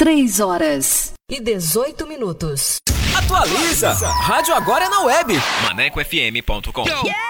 3 horas e 18 minutos. Atualiza! Rádio agora é na web. ManecoFM.com. Yeah!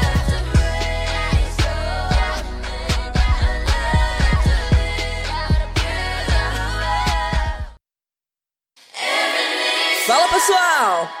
pessoal!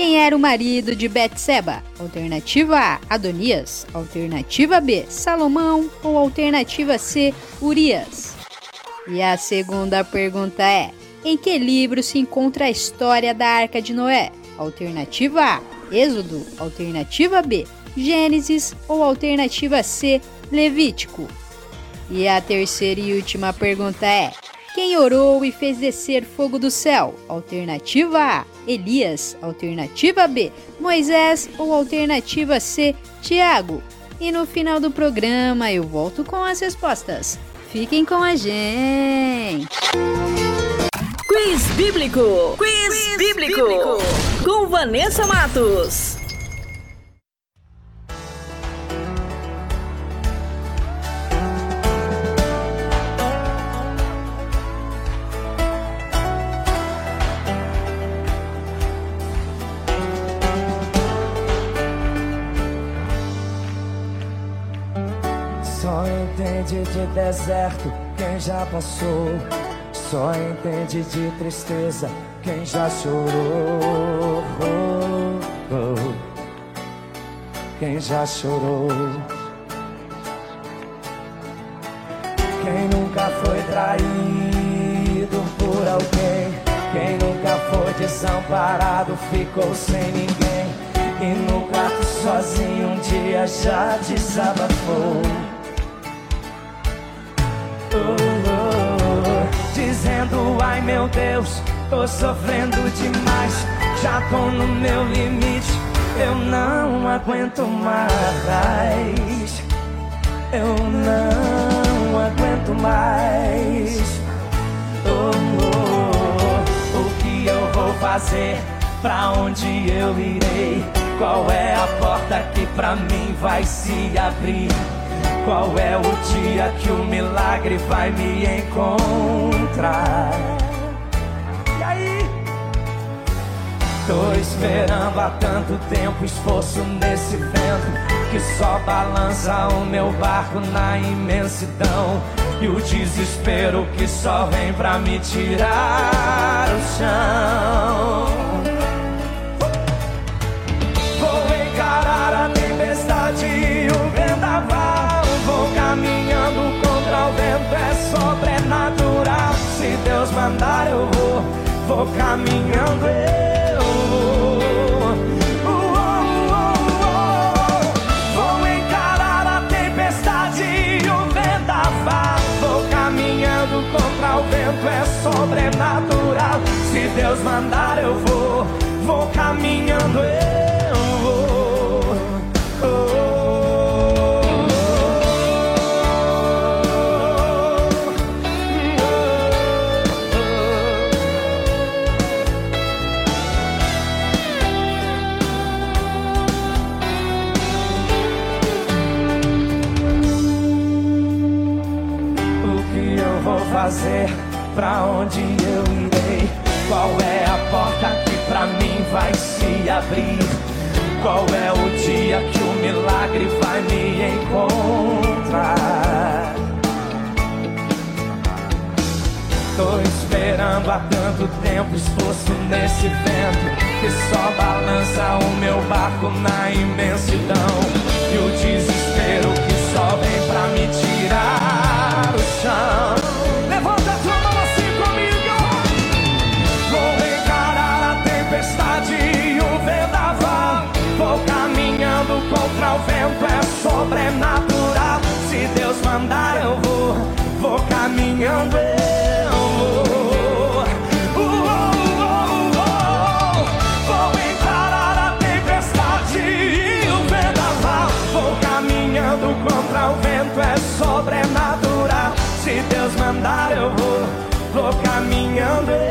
quem era o marido de Betseba? Alternativa A, Adonias. Alternativa B, Salomão. Ou alternativa C, Urias? E a segunda pergunta é: Em que livro se encontra a história da Arca de Noé? Alternativa A: Êxodo. Alternativa B: Gênesis. Ou alternativa C: Levítico. E a terceira e última pergunta é: quem orou e fez descer fogo do céu? Alternativa A: Elias. Alternativa B: Moisés. Ou alternativa C: Tiago. E no final do programa eu volto com as respostas. Fiquem com a gente! Quiz Bíblico! Quiz, Quiz bíblico. bíblico! Com Vanessa Matos. Entende de deserto quem já passou. Só entende de tristeza quem já chorou. Quem já chorou. Quem nunca foi traído por alguém. Quem nunca foi desamparado ficou sem ninguém. E no quarto sozinho um dia já desabafou. Dizendo: Ai meu Deus, tô sofrendo demais, já tô no meu limite, eu não aguento mais. Eu não aguento mais. Oh, oh, o que eu vou fazer? Pra onde eu irei? Qual é a porta que pra mim vai se abrir? Qual é o dia que o milagre vai me encontrar? E aí? Tô esperando há tanto tempo, esforço nesse vento que só balança o meu barco na imensidão. E o desespero que só vem pra me tirar o chão. Vou encarar a tempestade e o vendaval vento é sobrenatural. Se Deus mandar, eu vou, vou caminhando, eu vou. Vou encarar a tempestade o vendaval. Vou caminhando contra o vento, é sobrenatural. Se Deus mandar, eu vou, vou caminhando, eu Pra onde eu irei? Qual é a porta que pra mim vai se abrir? Qual é o dia que o milagre vai me encontrar? Tô esperando há tanto tempo, exposto nesse vento que só balança o meu barco na imensidão. E o desespero que só vem pra me tirar o chão. O vento é sobrenatural. Se Deus mandar, eu vou, vou caminhando, eu vou. Vou encarar a tempestade e o vendaval. Vou caminhando contra o vento, é sobrenatural. Se Deus mandar, eu vou, vou caminhando.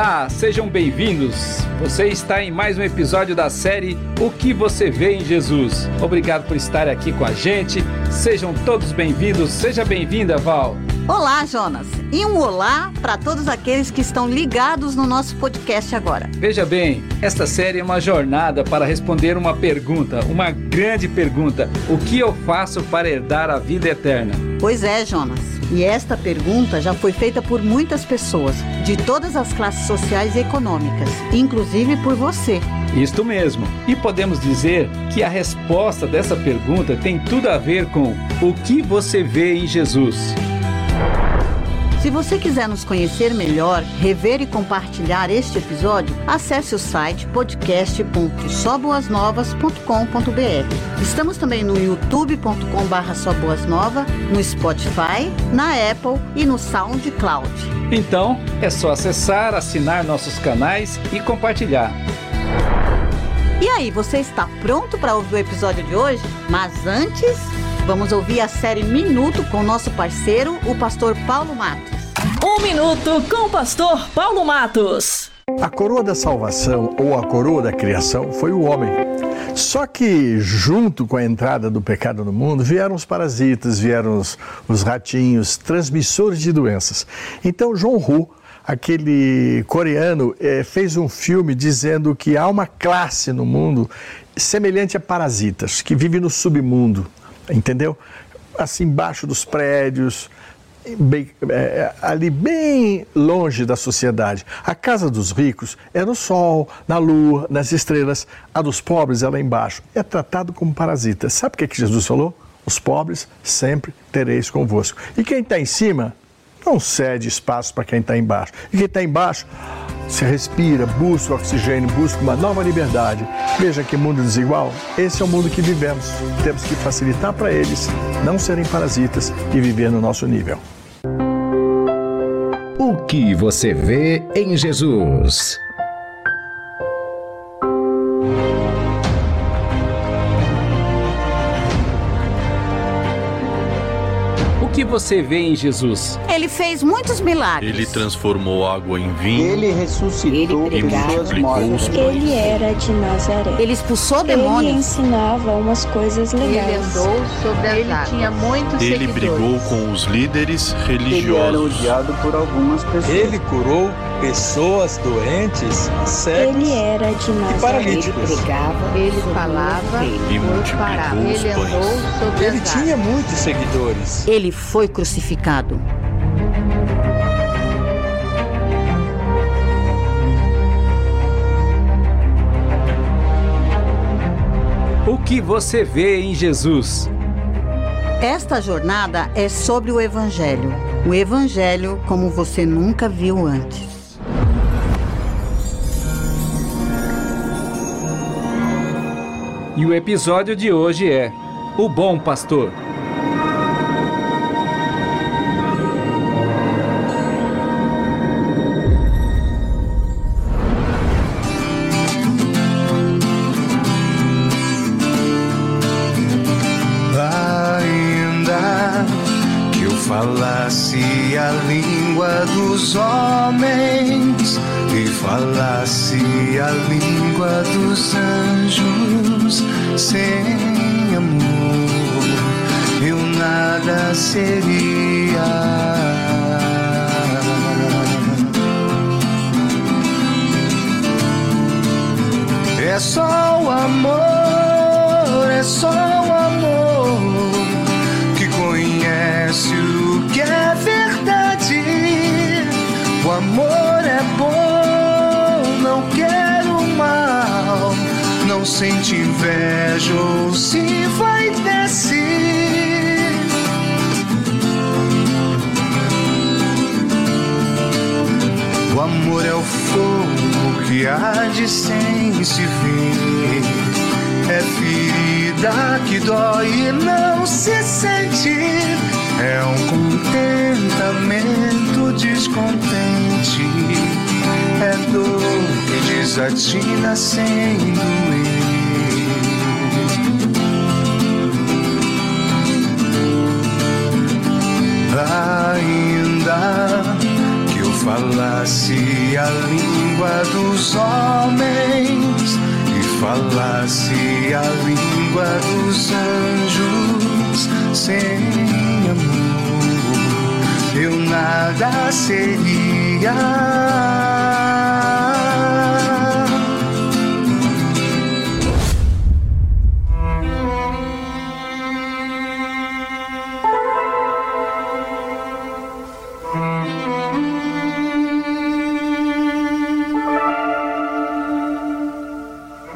Olá, sejam bem-vindos. Você está em mais um episódio da série O que você vê em Jesus. Obrigado por estar aqui com a gente. Sejam todos bem-vindos. Seja bem-vinda, Val. Olá, Jonas. E um olá para todos aqueles que estão ligados no nosso podcast agora. Veja bem, esta série é uma jornada para responder uma pergunta, uma grande pergunta: o que eu faço para herdar a vida eterna? Pois é, Jonas. E esta pergunta já foi feita por muitas pessoas, de todas as classes sociais e econômicas, inclusive por você. Isto mesmo. E podemos dizer que a resposta dessa pergunta tem tudo a ver com o que você vê em Jesus. Se você quiser nos conhecer melhor, rever e compartilhar este episódio, acesse o site podcast.soboasnovas.com.br. Estamos também no youtube.com/soboasnova, no Spotify, na Apple e no SoundCloud. Então, é só acessar, assinar nossos canais e compartilhar. E aí, você está pronto para ouvir o episódio de hoje? Mas antes, Vamos ouvir a série Minuto com nosso parceiro, o pastor Paulo Matos. Um minuto com o pastor Paulo Matos. A coroa da salvação ou a coroa da criação foi o homem. Só que, junto com a entrada do pecado no mundo, vieram os parasitas, vieram os, os ratinhos, transmissores de doenças. Então, John Hu, aquele coreano, eh, fez um filme dizendo que há uma classe no mundo semelhante a parasitas, que vive no submundo entendeu? Assim, embaixo dos prédios, bem, é, ali bem longe da sociedade. A casa dos ricos é no sol, na lua, nas estrelas. A dos pobres é lá embaixo. É tratado como parasita. Sabe o que, é que Jesus falou? Os pobres sempre tereis convosco. E quem está em cima não cede espaço para quem está embaixo. E quem está embaixo se respira, busca oxigênio, busca uma nova liberdade. Veja que mundo desigual. Esse é o mundo que vivemos. Temos que facilitar para eles não serem parasitas e viver no nosso nível. O que você vê em Jesus? Você vê em Jesus? Ele fez muitos milagres. Ele transformou água em vinho. Ele ressuscitou ele multiplicou os pães. Ele era de Nazaré. Ele expulsou demônios. Ele ensinava umas coisas legais. Ele andou sobre as Ele tinha muitos Ele seguidores. brigou com os líderes religiosos. Ele era odiado por algumas pessoas. Ele curou pessoas doentes, cegos ele era de Nazaré. e paralíticos. Ele pregava, ele falava e multiplicou os Ele pães. andou sobre Ele tinha muitos seguidores. Ele foi crucificado. O que você vê em Jesus? Esta jornada é sobre o Evangelho. O Evangelho como você nunca viu antes. E o episódio de hoje é O Bom Pastor. Sem doer. Ainda que eu falasse a língua dos homens e falasse a língua dos anjos sem amor, eu nada seria.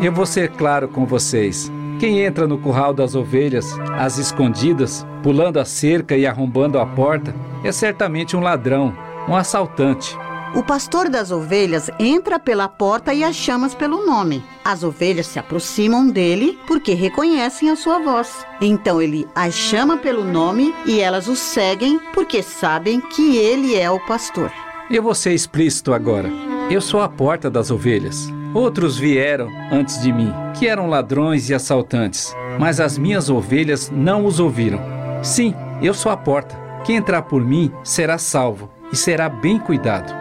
Eu vou ser claro com vocês. Quem entra no curral das ovelhas, às escondidas, pulando a cerca e arrombando a porta, é certamente um ladrão, um assaltante. O pastor das ovelhas entra pela porta e as chama pelo nome. As ovelhas se aproximam dele porque reconhecem a sua voz. Então ele as chama pelo nome e elas o seguem porque sabem que ele é o pastor. Eu vou ser explícito agora. Eu sou a porta das ovelhas. Outros vieram antes de mim, que eram ladrões e assaltantes, mas as minhas ovelhas não os ouviram. Sim, eu sou a porta. Quem entrar por mim será salvo e será bem cuidado.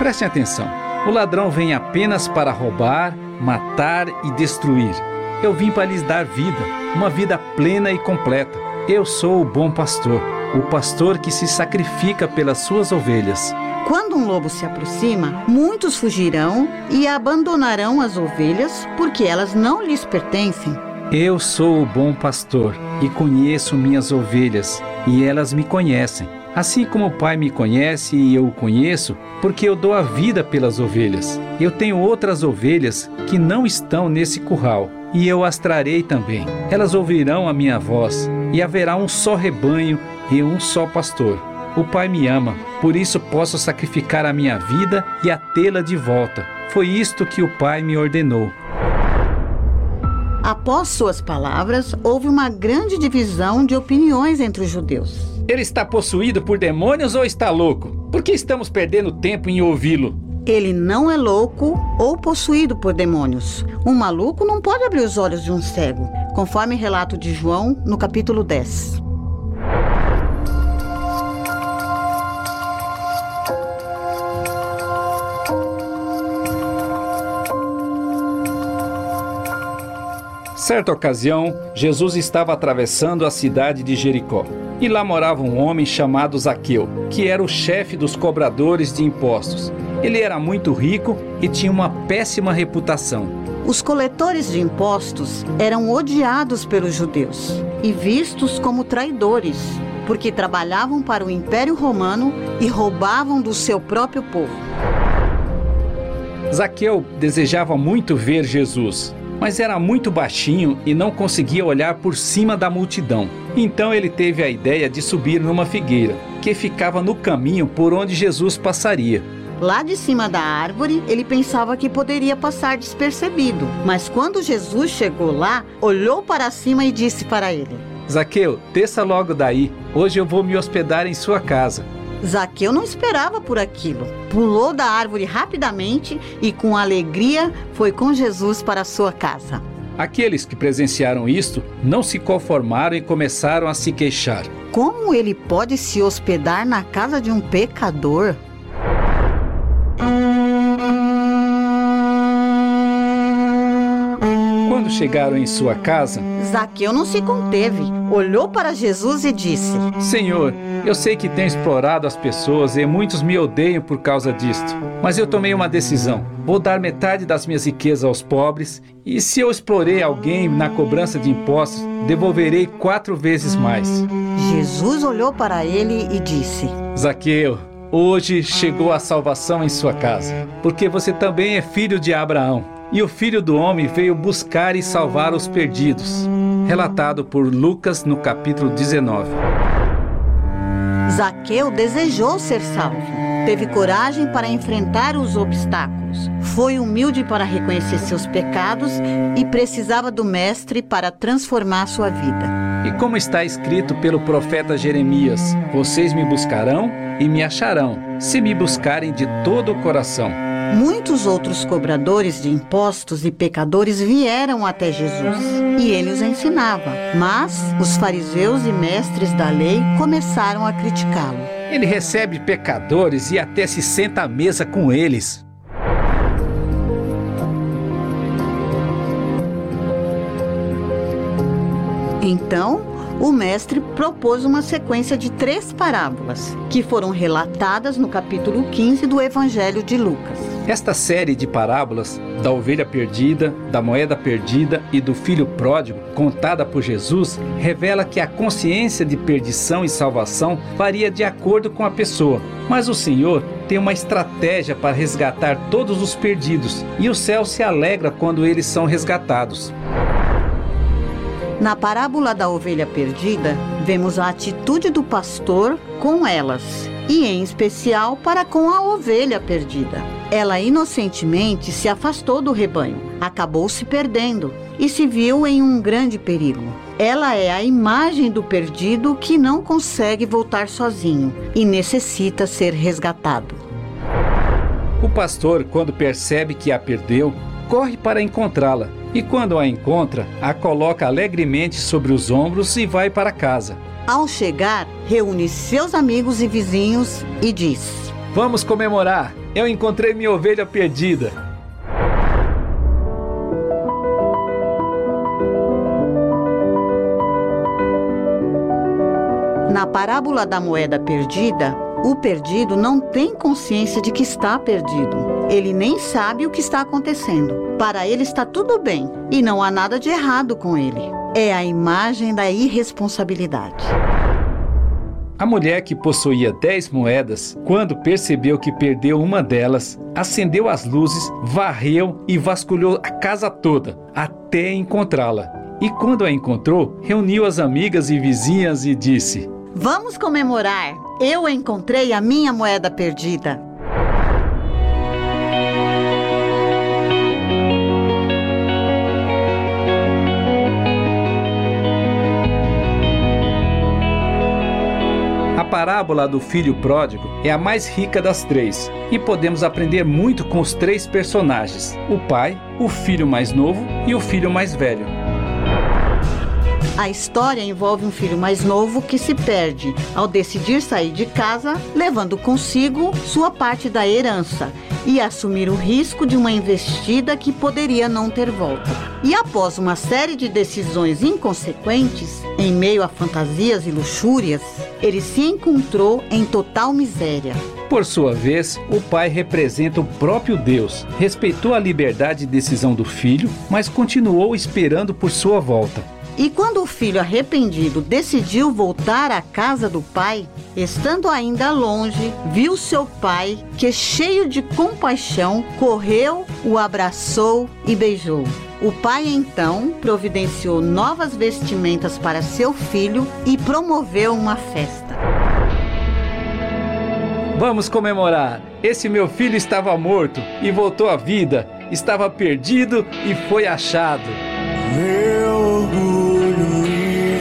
Prestem atenção: o ladrão vem apenas para roubar, matar e destruir. Eu vim para lhes dar vida, uma vida plena e completa. Eu sou o bom pastor, o pastor que se sacrifica pelas suas ovelhas. Quando um lobo se aproxima, muitos fugirão e abandonarão as ovelhas porque elas não lhes pertencem. Eu sou o bom pastor e conheço minhas ovelhas, e elas me conhecem. Assim como o Pai me conhece e eu o conheço, porque eu dou a vida pelas ovelhas. Eu tenho outras ovelhas que não estão nesse curral, e eu as trarei também. Elas ouvirão a minha voz, e haverá um só rebanho e um só pastor. O Pai me ama, por isso posso sacrificar a minha vida e a tê-la de volta. Foi isto que o Pai me ordenou. Após suas palavras, houve uma grande divisão de opiniões entre os judeus. Ele está possuído por demônios ou está louco? Por que estamos perdendo tempo em ouvi-lo? Ele não é louco ou possuído por demônios. Um maluco não pode abrir os olhos de um cego, conforme relato de João no capítulo 10. Certa ocasião, Jesus estava atravessando a cidade de Jericó. E lá morava um homem chamado Zaqueu, que era o chefe dos cobradores de impostos. Ele era muito rico e tinha uma péssima reputação. Os coletores de impostos eram odiados pelos judeus e vistos como traidores, porque trabalhavam para o Império Romano e roubavam do seu próprio povo. Zaqueu desejava muito ver Jesus, mas era muito baixinho e não conseguia olhar por cima da multidão. Então ele teve a ideia de subir numa figueira, que ficava no caminho por onde Jesus passaria. Lá de cima da árvore, ele pensava que poderia passar despercebido, mas quando Jesus chegou lá, olhou para cima e disse para ele: Zaqueu, desça logo daí. Hoje eu vou me hospedar em sua casa. Zaqueu não esperava por aquilo. Pulou da árvore rapidamente e, com alegria, foi com Jesus para sua casa. Aqueles que presenciaram isto não se conformaram e começaram a se queixar. Como ele pode se hospedar na casa de um pecador? Quando chegaram em sua casa, Zaqueu não se conteve. Olhou para Jesus e disse: Senhor, eu sei que tenho explorado as pessoas e muitos me odeiam por causa disto. Mas eu tomei uma decisão. Vou dar metade das minhas riquezas aos pobres, e se eu explorei alguém na cobrança de impostos, devolverei quatro vezes mais. Jesus olhou para ele e disse: Zaqueu, hoje chegou a salvação em sua casa, porque você também é filho de Abraão. E o filho do homem veio buscar e salvar os perdidos. Relatado por Lucas no capítulo 19. Zaqueu desejou ser salvo. Teve coragem para enfrentar os obstáculos. Foi humilde para reconhecer seus pecados e precisava do Mestre para transformar sua vida. E como está escrito pelo profeta Jeremias: Vocês me buscarão e me acharão, se me buscarem de todo o coração. Muitos outros cobradores de impostos e pecadores vieram até Jesus e ele os ensinava. Mas os fariseus e mestres da lei começaram a criticá-lo. Ele recebe pecadores e até se senta à mesa com eles. Então, o mestre propôs uma sequência de três parábolas, que foram relatadas no capítulo 15 do Evangelho de Lucas. Esta série de parábolas da ovelha perdida, da moeda perdida e do filho pródigo, contada por Jesus, revela que a consciência de perdição e salvação varia de acordo com a pessoa. Mas o Senhor tem uma estratégia para resgatar todos os perdidos, e o céu se alegra quando eles são resgatados. Na parábola da ovelha perdida, vemos a atitude do pastor com elas, e em especial para com a ovelha perdida. Ela inocentemente se afastou do rebanho, acabou se perdendo e se viu em um grande perigo. Ela é a imagem do perdido que não consegue voltar sozinho e necessita ser resgatado. O pastor, quando percebe que a perdeu, corre para encontrá-la e, quando a encontra, a coloca alegremente sobre os ombros e vai para casa. Ao chegar, reúne seus amigos e vizinhos e diz: Vamos comemorar! Eu encontrei minha ovelha perdida. Na parábola da moeda perdida, o perdido não tem consciência de que está perdido. Ele nem sabe o que está acontecendo. Para ele está tudo bem e não há nada de errado com ele. É a imagem da irresponsabilidade. A mulher que possuía dez moedas, quando percebeu que perdeu uma delas, acendeu as luzes, varreu e vasculhou a casa toda até encontrá-la. E quando a encontrou, reuniu as amigas e vizinhas e disse: Vamos comemorar! Eu encontrei a minha moeda perdida. Parábola do filho pródigo é a mais rica das três e podemos aprender muito com os três personagens: o pai, o filho mais novo e o filho mais velho. A história envolve um filho mais novo que se perde ao decidir sair de casa, levando consigo sua parte da herança e assumir o risco de uma investida que poderia não ter volta. E após uma série de decisões inconsequentes, em meio a fantasias e luxúrias, ele se encontrou em total miséria. Por sua vez, o pai representa o próprio Deus. Respeitou a liberdade de decisão do filho, mas continuou esperando por sua volta. E quando o filho arrependido decidiu voltar à casa do pai, estando ainda longe, viu seu pai, que cheio de compaixão, correu, o abraçou e beijou. O pai então providenciou novas vestimentas para seu filho e promoveu uma festa. Vamos comemorar! Esse meu filho estava morto e voltou à vida, estava perdido e foi achado. Meu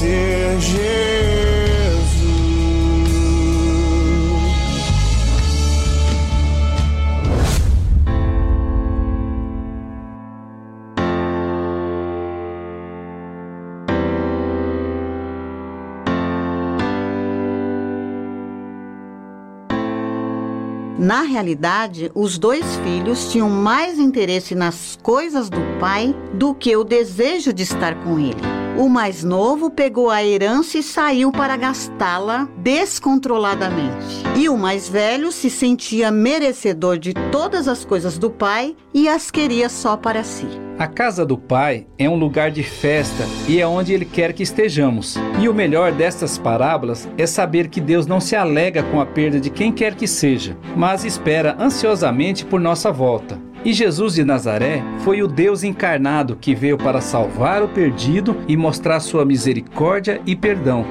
Conhecer Jesus. Na realidade, os dois filhos tinham mais interesse nas coisas do pai do que o desejo de estar com ele. O mais novo pegou a herança e saiu para gastá-la descontroladamente. E o mais velho se sentia merecedor de todas as coisas do pai e as queria só para si. A casa do Pai é um lugar de festa e é onde Ele quer que estejamos. E o melhor destas parábolas é saber que Deus não se alega com a perda de quem quer que seja, mas espera ansiosamente por nossa volta. E Jesus de Nazaré foi o Deus encarnado que veio para salvar o perdido e mostrar sua misericórdia e perdão.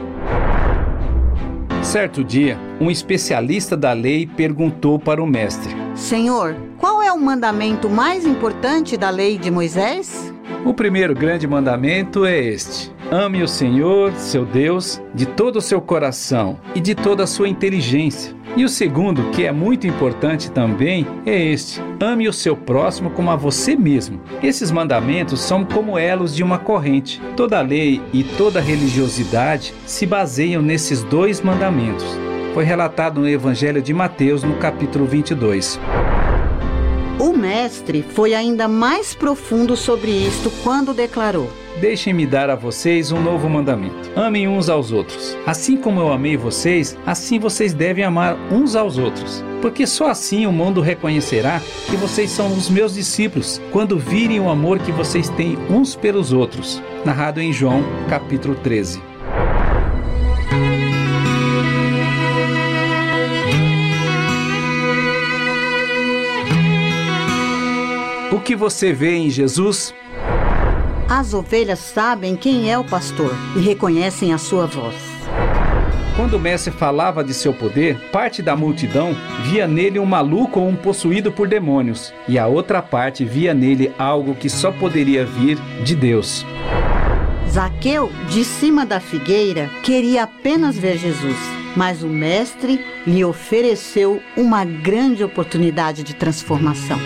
Certo dia, um especialista da lei perguntou para o mestre: Senhor, qual é o mandamento mais importante da lei de Moisés? O primeiro grande mandamento é este: ame o Senhor, seu Deus, de todo o seu coração e de toda a sua inteligência. E o segundo, que é muito importante também, é este: ame o seu próximo como a você mesmo. Esses mandamentos são como elos de uma corrente. Toda lei e toda religiosidade se baseiam nesses dois mandamentos. Foi relatado no Evangelho de Mateus, no capítulo 22. O mestre foi ainda mais profundo sobre isto quando declarou: Deixem-me dar a vocês um novo mandamento. Amem uns aos outros. Assim como eu amei vocês, assim vocês devem amar uns aos outros. Porque só assim o mundo reconhecerá que vocês são os meus discípulos, quando virem o amor que vocês têm uns pelos outros. Narrado em João, capítulo 13. O que você vê em Jesus? As ovelhas sabem quem é o pastor e reconhecem a sua voz. Quando o mestre falava de seu poder, parte da multidão via nele um maluco ou um possuído por demônios, e a outra parte via nele algo que só poderia vir de Deus. Zaqueu, de cima da figueira, queria apenas ver Jesus, mas o mestre lhe ofereceu uma grande oportunidade de transformação.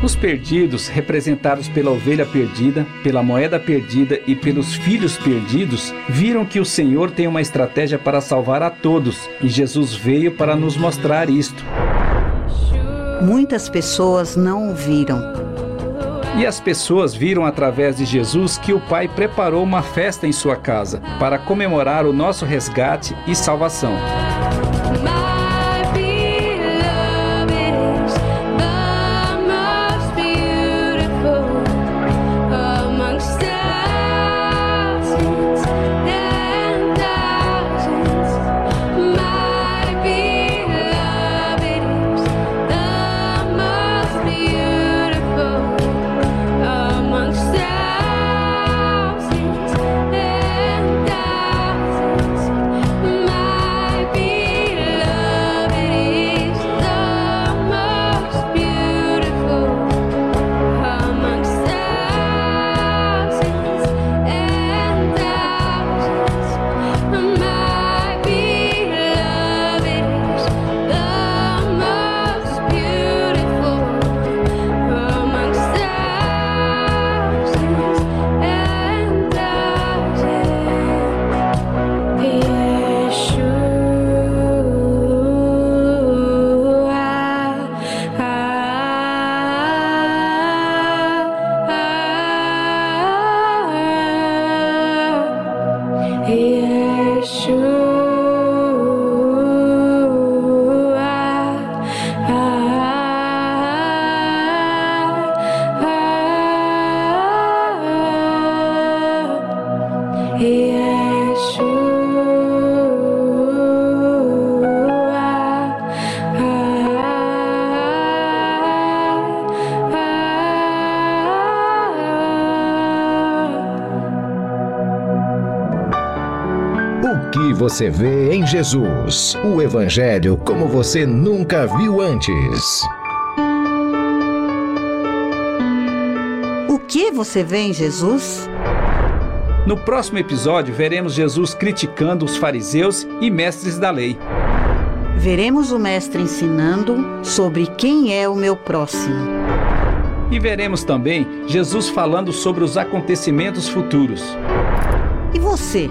Os perdidos, representados pela ovelha perdida, pela moeda perdida e pelos filhos perdidos, viram que o Senhor tem uma estratégia para salvar a todos e Jesus veio para nos mostrar isto. Muitas pessoas não o viram. E as pessoas viram através de Jesus que o Pai preparou uma festa em sua casa para comemorar o nosso resgate e salvação. Você vê em Jesus? O Evangelho como você nunca viu antes. O que você vê em Jesus? No próximo episódio, veremos Jesus criticando os fariseus e mestres da lei. Veremos o Mestre ensinando sobre quem é o meu próximo. E veremos também Jesus falando sobre os acontecimentos futuros. E você?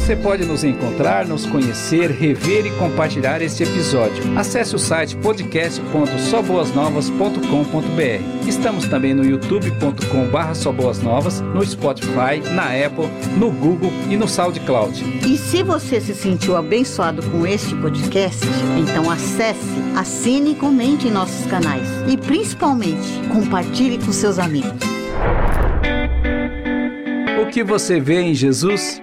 Você pode nos encontrar, nos conhecer, rever e compartilhar este episódio. Acesse o site podcast.soboasnovas.com.br. Estamos também no youtube.com/soboasnovas, no Spotify, na Apple, no Google e no SoundCloud. E se você se sentiu abençoado com este podcast, então acesse, assine e comente em nossos canais. E principalmente, compartilhe com seus amigos. O que você vê em Jesus?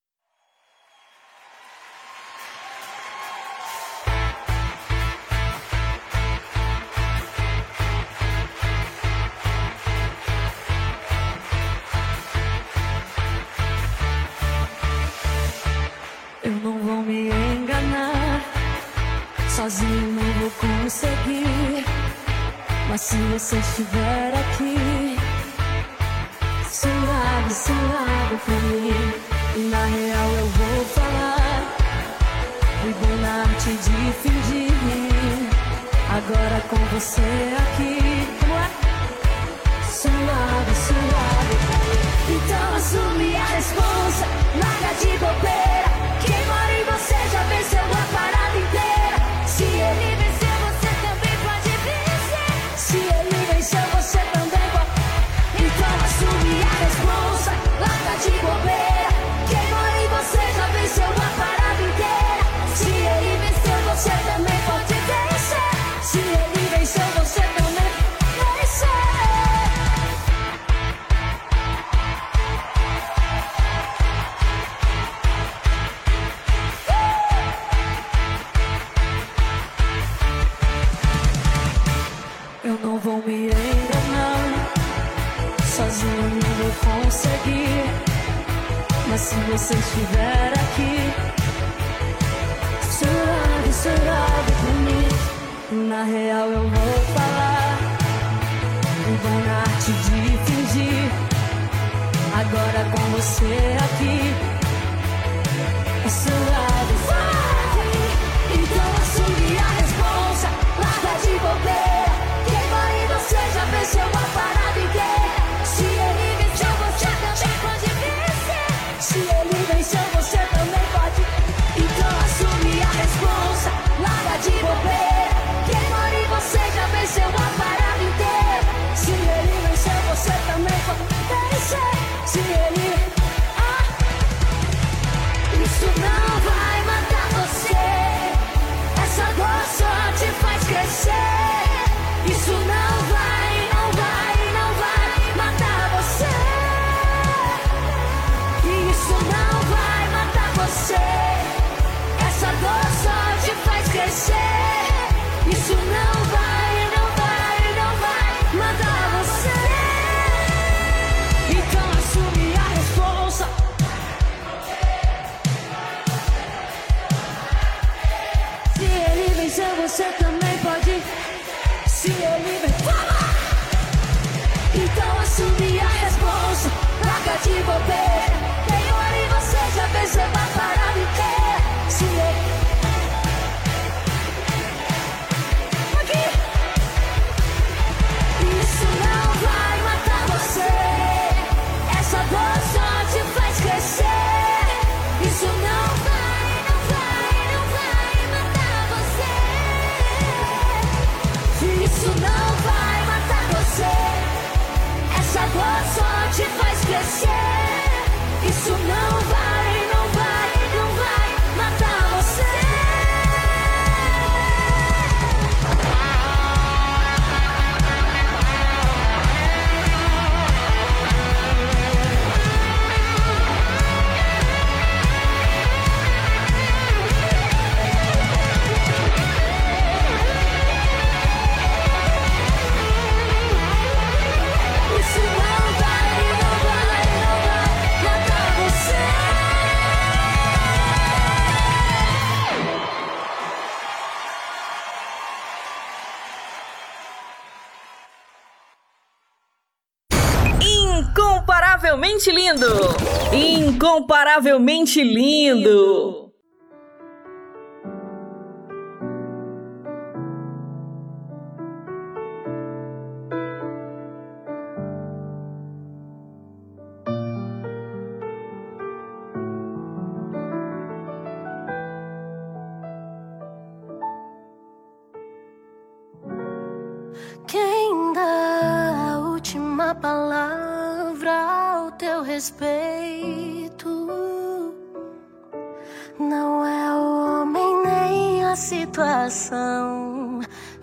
Sozinho não vou conseguir. Mas se você estiver aqui, sonhado, sonhado por mim, e na real eu vou falar. Bom na arte de fingir, agora com você aqui. Suave, suave. Então assume a responsa, larga de bobeira. Você estiver aqui, suave, suave por mim. Na real eu vou falar, vivo na arte de fingir. Agora com você aqui, Incomparavelmente lindo!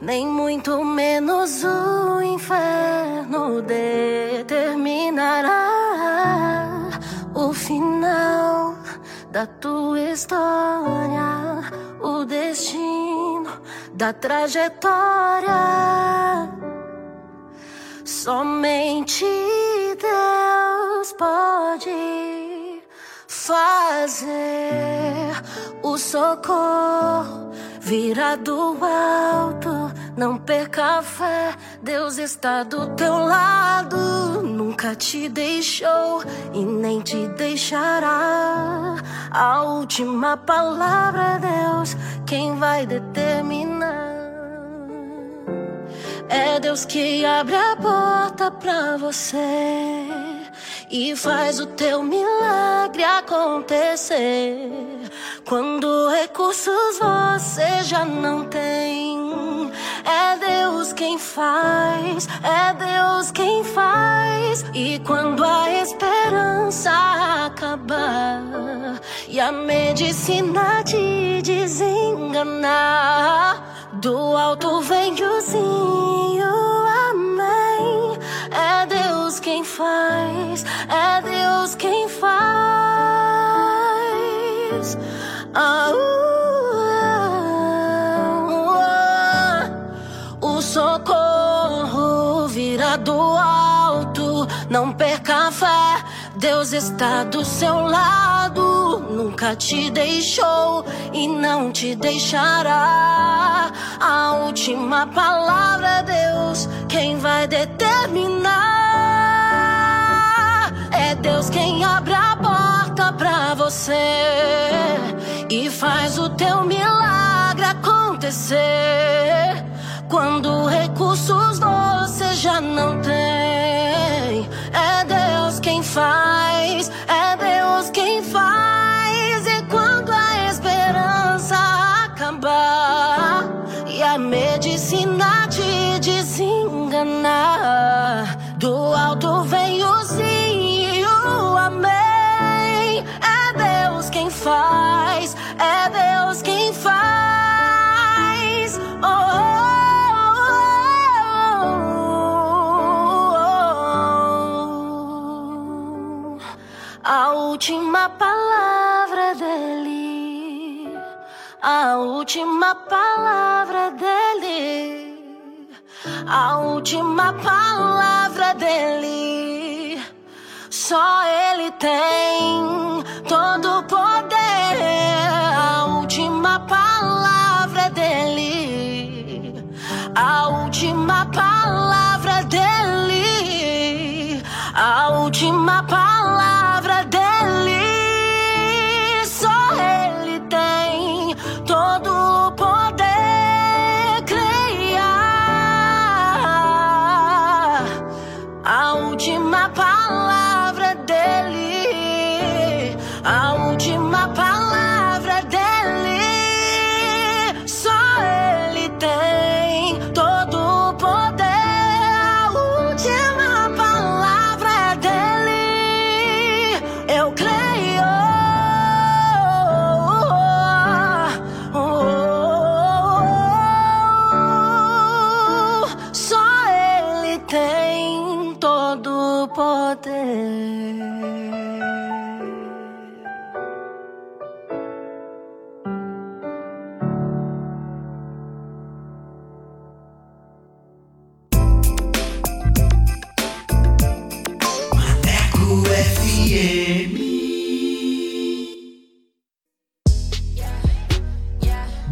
Nem muito menos o inferno determinará o final da tua história, o destino da trajetória. Somente Deus pode fazer o socorro virá do alto. Não perca a fé, Deus está do teu lado. Nunca te deixou e nem te deixará. A última palavra é Deus quem vai determinar. É Deus que abre a porta pra você e faz o teu milagre acontecer. Quando recursos você já não tem, é Deus quem faz, é Deus quem faz. E quando a esperança acabar e a medicina te desenganar, do alto vem o sim, o amém. É Deus quem faz, é Deus quem faz. Ah, uh, uh, o socorro virá do alto. Não perca a fé, Deus está do seu lado. Nunca te deixou e não te deixará. A última palavra é Deus quem vai determinar. É Deus quem abre a porta pra você e faz o teu milagre acontecer. Quando recursos você já não tem, é Deus quem faz, é Deus quem faz. E quando a esperança acabar e a medicina te desenganar, do alto vem faz, é Deus quem faz. Oh, oh, oh. A última palavra dele, a última palavra dele, a última palavra dele. Só ele tem todo o poder. A última palavra dele. A última palavra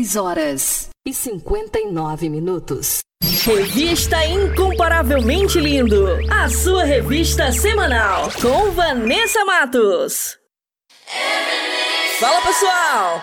3 horas e 59 minutos. Revista Incomparavelmente Lindo, a sua revista semanal com Vanessa Matos. Fala pessoal,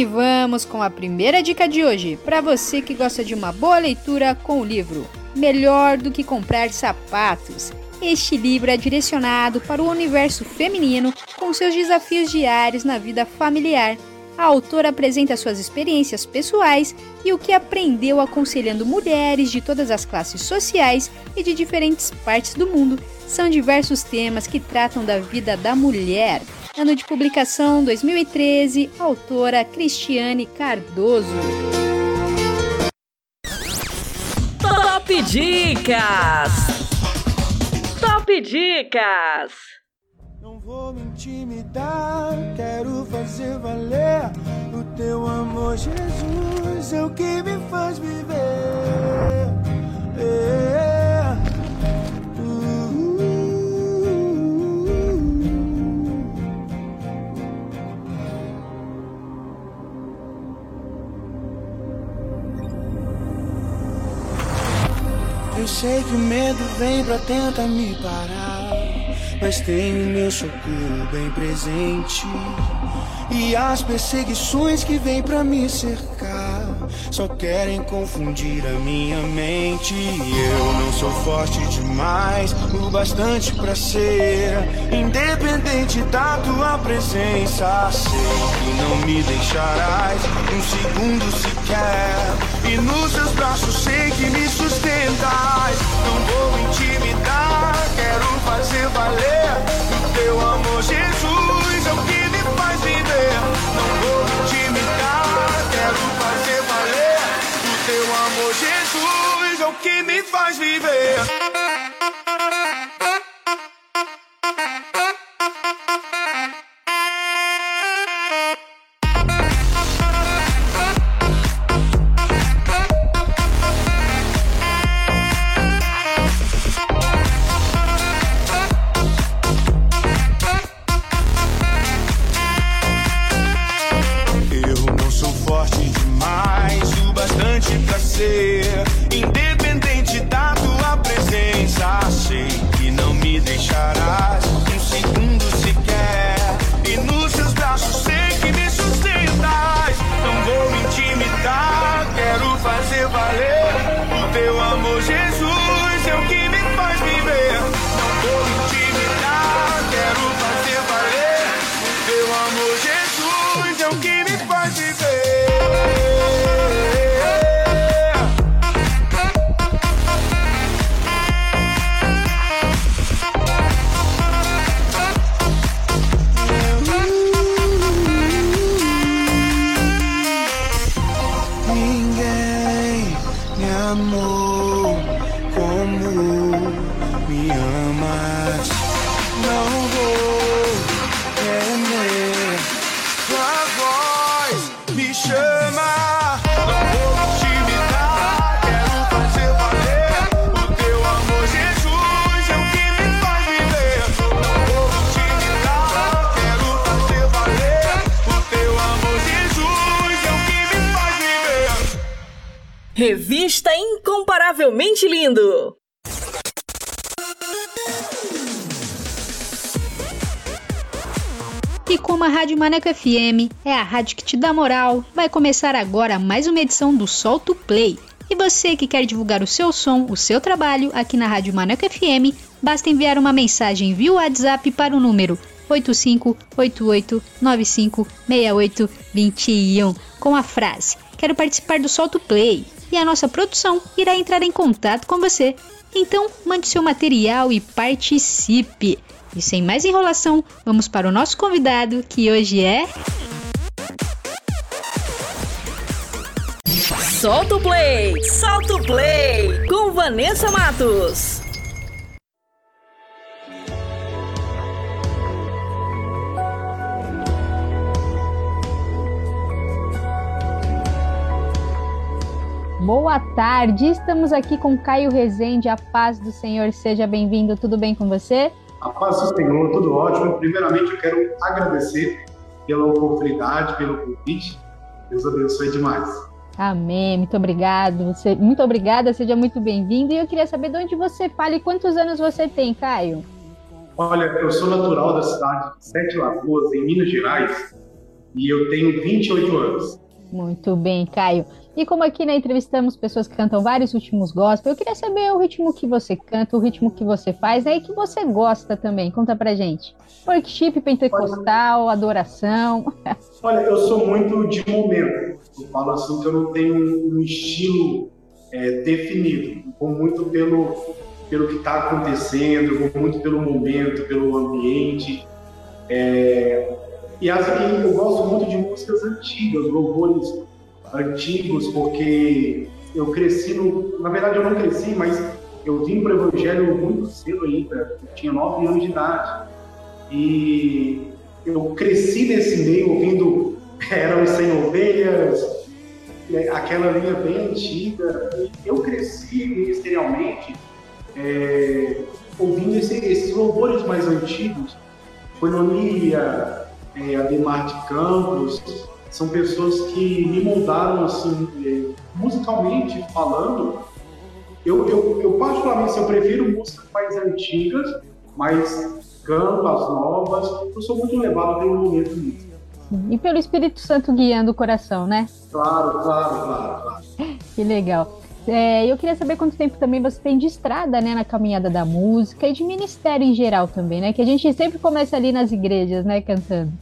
E vamos com a primeira dica de hoje, para você que gosta de uma boa leitura com o livro Melhor do que comprar sapatos. Este livro é direcionado para o universo feminino com seus desafios diários na vida familiar. A autora apresenta suas experiências pessoais e o que aprendeu aconselhando mulheres de todas as classes sociais e de diferentes partes do mundo. São diversos temas que tratam da vida da mulher. Ano de publicação 2013, autora Cristiane Cardoso. Top Dicas! Top Dicas! Não vou me intimidar, quero fazer valer o teu amor, Jesus, é o que me faz viver. É. Eu sei que o medo vem pra tentar me parar, mas tenho meu socorro bem presente. E as perseguições que vêm pra me cercar só querem confundir a minha mente. Eu não sou forte demais, o bastante pra ser independente da tua presença. Sei que não me deixarás um segundo sequer. E nos seus braços sei que me sustentas. Não vou intimidar, quero fazer valer o teu amor, Jesus. É o o que me faz viver. Maneco FM é a rádio que te dá moral, vai começar agora mais uma edição do Solto Play. E você que quer divulgar o seu som, o seu trabalho aqui na Rádio Maneco FM, basta enviar uma mensagem via WhatsApp para o número 8588956821 com a frase Quero participar do Solto Play e a nossa produção irá entrar em contato com você. Então, mande seu material e participe. E sem mais enrolação, vamos para o nosso convidado, que hoje é. Solta o play! Solta o play! Com Vanessa Matos. Boa tarde, estamos aqui com Caio Rezende, a paz do Senhor, seja bem-vindo, tudo bem com você? A paz do Senhor, tudo ótimo. Primeiramente, eu quero agradecer pela oportunidade, pelo convite. Deus abençoe demais. Amém, muito obrigado, você, muito obrigada, seja muito bem-vindo. E eu queria saber de onde você fala e quantos anos você tem, Caio? Olha, eu sou natural da cidade de Sete Lagoas, em Minas Gerais, e eu tenho 28 anos. Muito bem, Caio. E como aqui né, entrevistamos pessoas que cantam vários ritmos gospel, eu queria saber o ritmo que você canta, o ritmo que você faz, aí que você gosta também. Conta pra gente. Workshop pentecostal, adoração. Olha, eu sou muito de momento. Eu falo assim que eu não tenho um estilo é, definido. Vou muito pelo, pelo que está acontecendo, vou muito pelo momento, pelo ambiente. É, e as, eu gosto muito de músicas antigas, louvores antigos, porque eu cresci no. Na verdade, eu não cresci, mas eu vim para o Evangelho muito cedo ainda. Eu tinha nove anos de idade. E eu cresci nesse meio ouvindo Eram Sem Ovelhas, né, aquela linha bem antiga. Eu cresci ministerialmente é, ouvindo esse, esses louvores mais antigos. Coinonia, é, Ademar de Campos, são pessoas que me moldaram assim, é, musicalmente falando. Eu, eu, eu particularmente eu prefiro músicas mais antigas, mas canto as novas. Eu sou muito levado pelo momento nisso. E pelo Espírito Santo guiando o coração, né? Claro, claro, claro, claro. que legal. É, eu queria saber quanto tempo também você tem de estrada, né, na caminhada da música e de ministério em geral também, né? Que a gente sempre começa ali nas igrejas, né, cantando.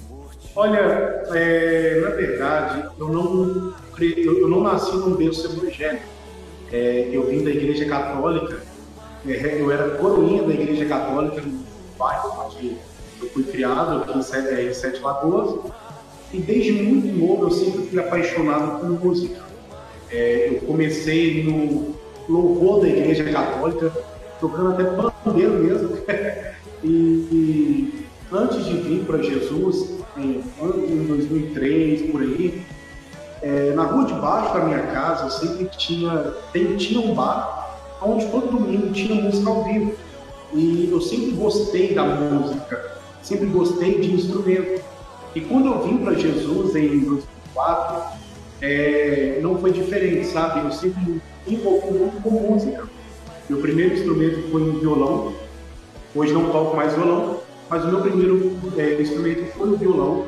Olha, é, na verdade, eu não, eu não nasci num berço evangélico. É, eu vim da Igreja Católica, é, eu era coroinha da Igreja Católica no bairro onde eu fui criado, aqui em Sete, em Sete Lagoas. E desde muito novo eu sempre fui apaixonado por música. É, eu comecei no louvor da Igreja Católica, tocando até pandeiro mesmo. e, e antes de vir para Jesus, em, em 2003, por aí, é, na rua de baixo da minha casa, eu sempre tinha, tem, tinha um bar onde todo domingo tinha música ao vivo. E eu sempre gostei da música, sempre gostei de instrumento. E quando eu vim para Jesus em 2004, é, não foi diferente, sabe? Eu sempre me envolvi muito com música. Meu primeiro instrumento foi um violão. Hoje não toco mais violão, mas o meu primeiro é, instrumento foi o violão.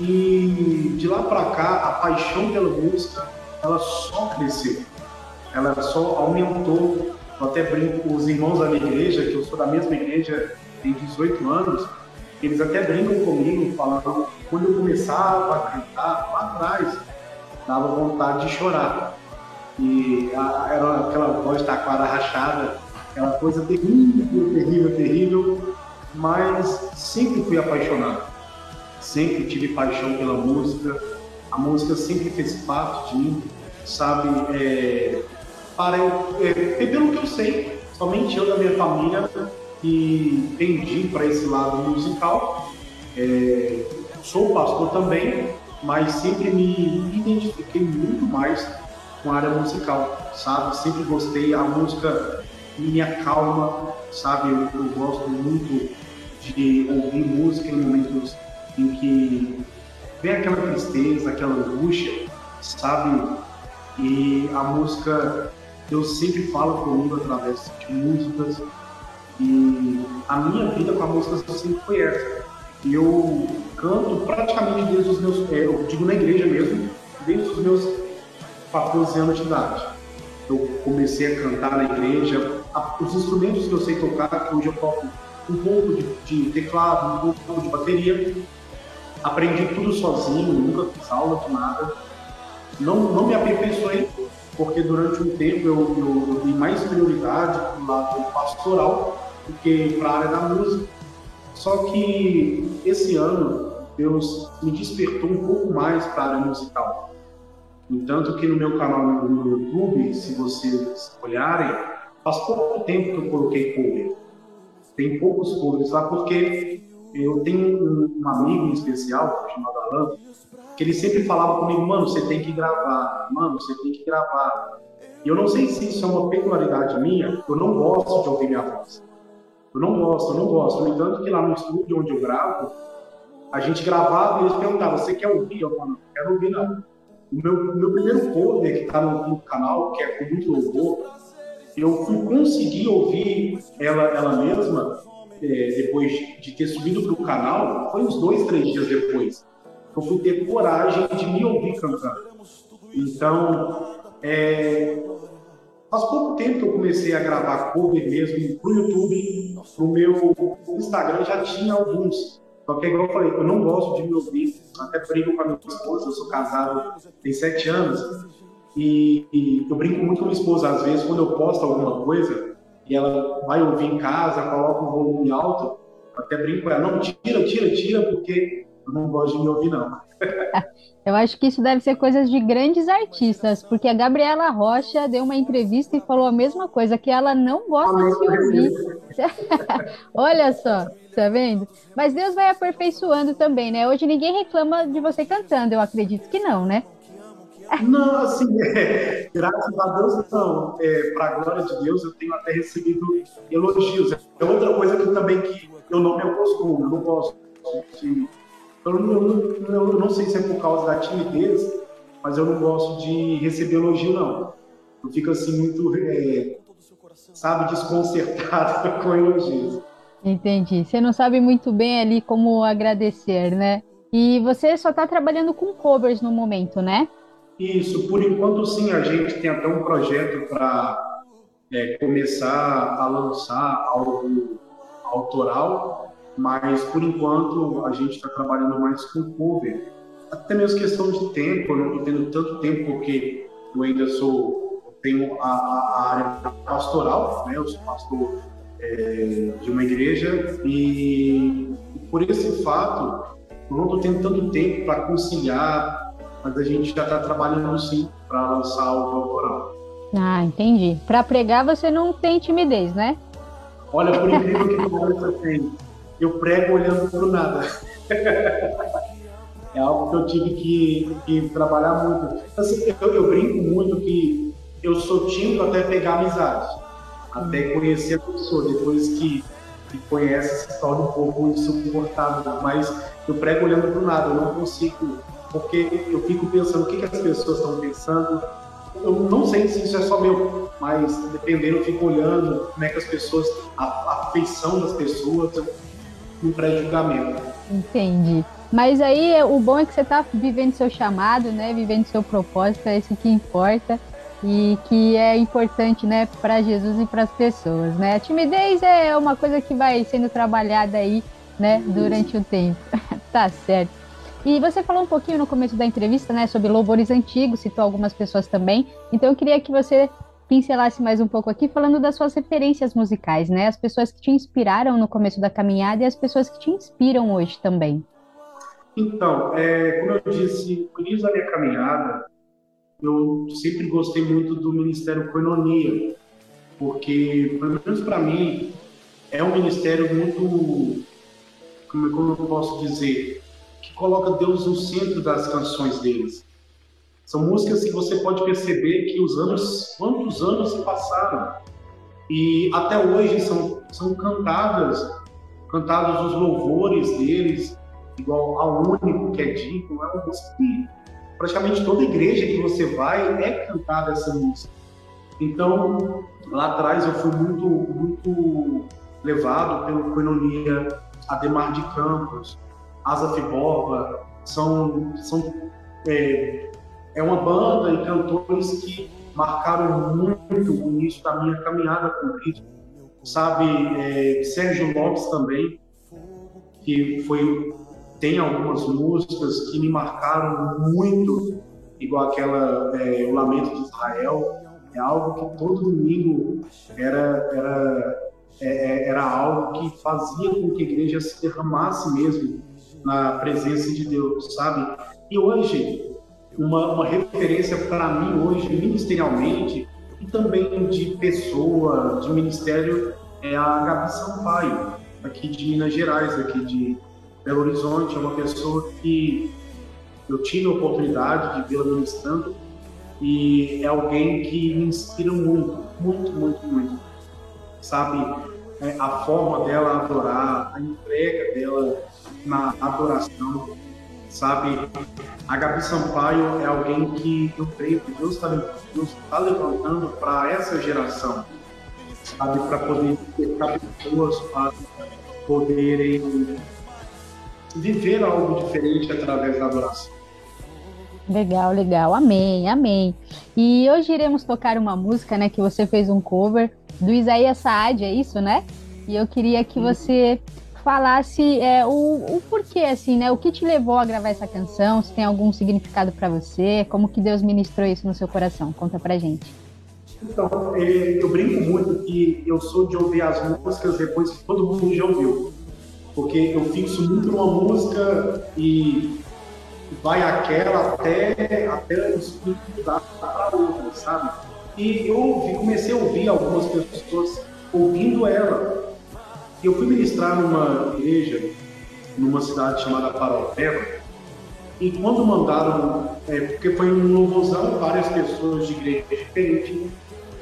E de lá para cá, a paixão pela música, ela só cresceu. Ela só aumentou. Eu até brinco com os irmãos da minha igreja, que eu sou da mesma igreja, tem 18 anos, eles até brincam comigo, falando quando eu começava a cantar lá atrás, dava vontade de chorar. E a, era aquela voz taquara rachada, aquela coisa terrível, terrível, terrível mas sempre fui apaixonado. Sempre tive paixão pela música. A música sempre fez parte de mim, sabe? É... para é, é, pelo que eu sei, somente eu da minha família que tendi para esse lado musical. É, sou pastor também, mas sempre me identifiquei muito mais com a área musical, sabe? Sempre gostei, a música me acalma, sabe? Eu, eu gosto muito de ouvir música em momentos em que vem aquela tristeza, aquela angústia, sabe? E a música, eu sempre falo comigo através de músicas. E a minha vida com a música sempre foi essa. E eu canto praticamente desde os meus, é, eu digo na igreja mesmo, desde os meus 14 anos de idade. Eu comecei a cantar na igreja, os instrumentos que eu sei tocar, que hoje eu toco um pouco de, de teclado, um pouco de bateria, aprendi tudo sozinho, nunca fiz aula de nada. Não, não me aperfeiçoei, porque durante um tempo eu, eu, eu dei mais prioridade para o lado pastoral do que para a área da música. Só que esse ano Deus me despertou um pouco mais para a área musical. Entanto que no meu canal no YouTube, se vocês olharem, faz pouco tempo que eu coloquei cover. Tem poucos covers lá porque eu tenho um, um amigo em especial, chamado Alan, que ele sempre falava comigo, mano, você tem que gravar, mano, você tem que gravar. E eu não sei se isso é uma peculiaridade minha, eu não gosto de ouvir minha voz. Eu não gosto, eu não gosto. No entanto, que lá no estúdio onde eu gravo, a gente gravava e eles perguntavam, você quer ouvir? Eu falava, não quero ouvir não. O meu, meu primeiro cover que está no, no, canal, que é com muito louvor, eu fui conseguir ouvir ela, ela mesma é, depois de ter subido para o canal, foi uns dois, três dias depois. Eu fui ter coragem de me ouvir cantando. Então, é, faz pouco tempo que eu comecei a gravar cover mesmo para o YouTube. No meu Instagram já tinha alguns. Só que, igual eu falei, eu não gosto de me ouvir. Até brinco com a minha esposa, eu sou casado tem sete anos. E, e eu brinco muito com a minha esposa, às vezes, quando eu posto alguma coisa, e ela vai ouvir em casa, coloca o volume alto, até brinco com ela, não, tira, tira, tira, porque eu não gosto de me ouvir, não. Eu acho que isso deve ser coisas de grandes artistas, porque a Gabriela Rocha deu uma entrevista e falou a mesma coisa, que ela não gosta de se ouvir. Olha só, tá vendo? Mas Deus vai aperfeiçoando também, né? Hoje ninguém reclama de você cantando, eu acredito que não, né? Não, assim, é, graças a Deus, não. É, Para a glória de Deus, eu tenho até recebido elogios. É outra coisa que também que eu não me acostumo, eu não gosto de eu não, eu não sei se é por causa da timidez, mas eu não gosto de receber elogio, não. Eu fico assim muito, é, sabe, desconcertado com elogios. Entendi. Você não sabe muito bem ali como agradecer, né? E você só está trabalhando com covers no momento, né? Isso, por enquanto sim, a gente tem até um projeto para é, começar a lançar algo autoral, mas por enquanto a gente está trabalhando mais com cover. Até mesmo questão de tempo, eu não estou tendo tanto tempo porque eu ainda sou, tenho a, a área pastoral, né? eu sou pastor é, de uma igreja e por esse fato eu não estou tendo tanto tempo para conciliar, mas a gente já está trabalhando sim para lançar o autoral. Ah, entendi. Para pregar você não tem timidez, né? Olha, por incrível que pareça, tem eu prego olhando para o nada. é algo que eu tive que, que trabalhar muito. Assim, eu, eu, brinco muito que eu sou tímido até pegar amizade, até conhecer a pessoa. Depois que, que conhece, se torna um pouco insuportável. Mas eu prego olhando para o nada, eu não consigo, porque eu fico pensando o que, que as pessoas estão pensando. Eu não sei se isso é só meu, mas dependendo, eu fico olhando como é que as pessoas, a, a feição das pessoas, um pré-julgamento. Entendi. Mas aí o bom é que você está vivendo seu chamado, né? Vivendo seu propósito, é isso que importa e que é importante, né, para Jesus e para as pessoas, né? A timidez é uma coisa que vai sendo trabalhada aí, né, durante o tempo. tá certo. E você falou um pouquinho no começo da entrevista, né, sobre louvores antigos, citou algumas pessoas também. Então eu queria que você pincelasse mais um pouco aqui, falando das suas referências musicais, né? As pessoas que te inspiraram no começo da caminhada e as pessoas que te inspiram hoje também. Então, é, como eu disse, no início da minha caminhada, eu sempre gostei muito do Ministério Coinonia, porque, pelo menos para mim, é um ministério muito, como, como eu posso dizer, coloca Deus no centro das canções deles. São músicas que você pode perceber que os anos, quantos anos se passaram, e até hoje são, são cantadas, cantados os louvores deles, igual ao único que é digno, é uma música que praticamente toda igreja que você vai é cantada essa música. Então, lá atrás eu fui muito, muito levado pelo Coinonia, Ademar de Campos, Asa Fiborba, são, são é, é uma banda e cantores que marcaram muito o início da minha caminhada com Cristo. Sabe, é, Sérgio Lopes também, que foi tem algumas músicas que me marcaram muito, igual aquela é, O Lamento de Israel, é algo que todo domingo era, era, é, é, era algo que fazia com que a igreja se derramasse mesmo na presença de Deus, sabe? E hoje, uma, uma referência para mim hoje, ministerialmente, e também de pessoa, de ministério, é a Gabi Sampaio, aqui de Minas Gerais, aqui de Belo Horizonte, é uma pessoa que eu tive a oportunidade de vê-la ministrando e é alguém que me inspira muito, muito, muito, muito. Sabe, é, a forma dela adorar, a entrega dela na adoração, sabe? A Gabi Sampaio é alguém que eu creio que Deus está tá levantando para essa geração, sabe? Para poder ter pessoas para poderem viver algo diferente através da adoração. Legal, legal. Amém, amém. E hoje iremos tocar uma música, né, que você fez um cover do Isaías Saad, é isso, né? E eu queria que você falasse é, o, o porquê, assim, né? O que te levou a gravar essa canção? Se tem algum significado para você? Como que Deus ministrou isso no seu coração? Conta pra gente. Então, é, eu brinco muito que eu sou de ouvir as músicas depois que todo mundo já ouviu porque eu fixo muito numa música e vai aquela até, até espírito mudar para outra, sabe? E eu comecei a ouvir algumas pessoas ouvindo ela. Eu fui ministrar numa igreja, numa cidade chamada Paraupeba, e quando mandaram, é, porque foi um louvorzão, várias pessoas de igreja diferente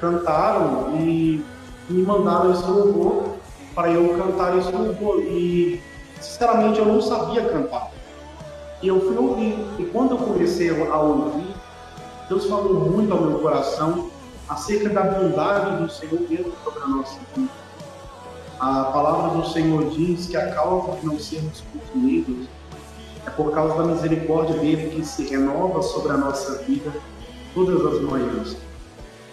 cantaram e me mandaram esse louvor para eu cantar esse louvor. E, sinceramente, eu não sabia cantar. E eu fui ouvir. E quando eu comecei a ouvir, Deus falou muito ao meu coração acerca da bondade do Senhor mesmo sobre a nossa vida. A palavra do Senhor diz que a causa de não sermos consumidos é por causa da misericórdia dele que se renova sobre a nossa vida todas as manhãs.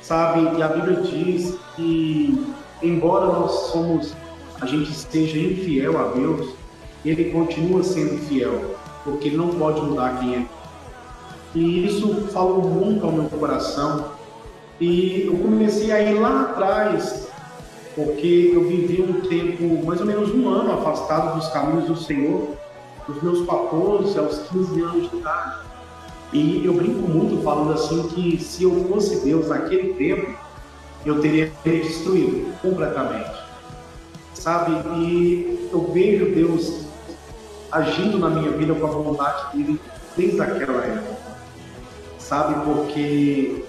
Sabe? E a Bíblia diz que, embora nós somos a gente esteja infiel a Deus, ele continua sendo fiel, porque ele não pode mudar quem é. E isso falou muito ao meu coração. E eu comecei a ir lá atrás, porque eu vivi um tempo, mais ou menos um ano, afastado dos caminhos do Senhor, dos meus 14 aos 15 anos de idade. E eu brinco muito falando assim que se eu fosse Deus naquele tempo, eu teria me destruído completamente sabe? E eu vejo Deus agindo na minha vida com a vontade dele desde aquela época, sabe? Porque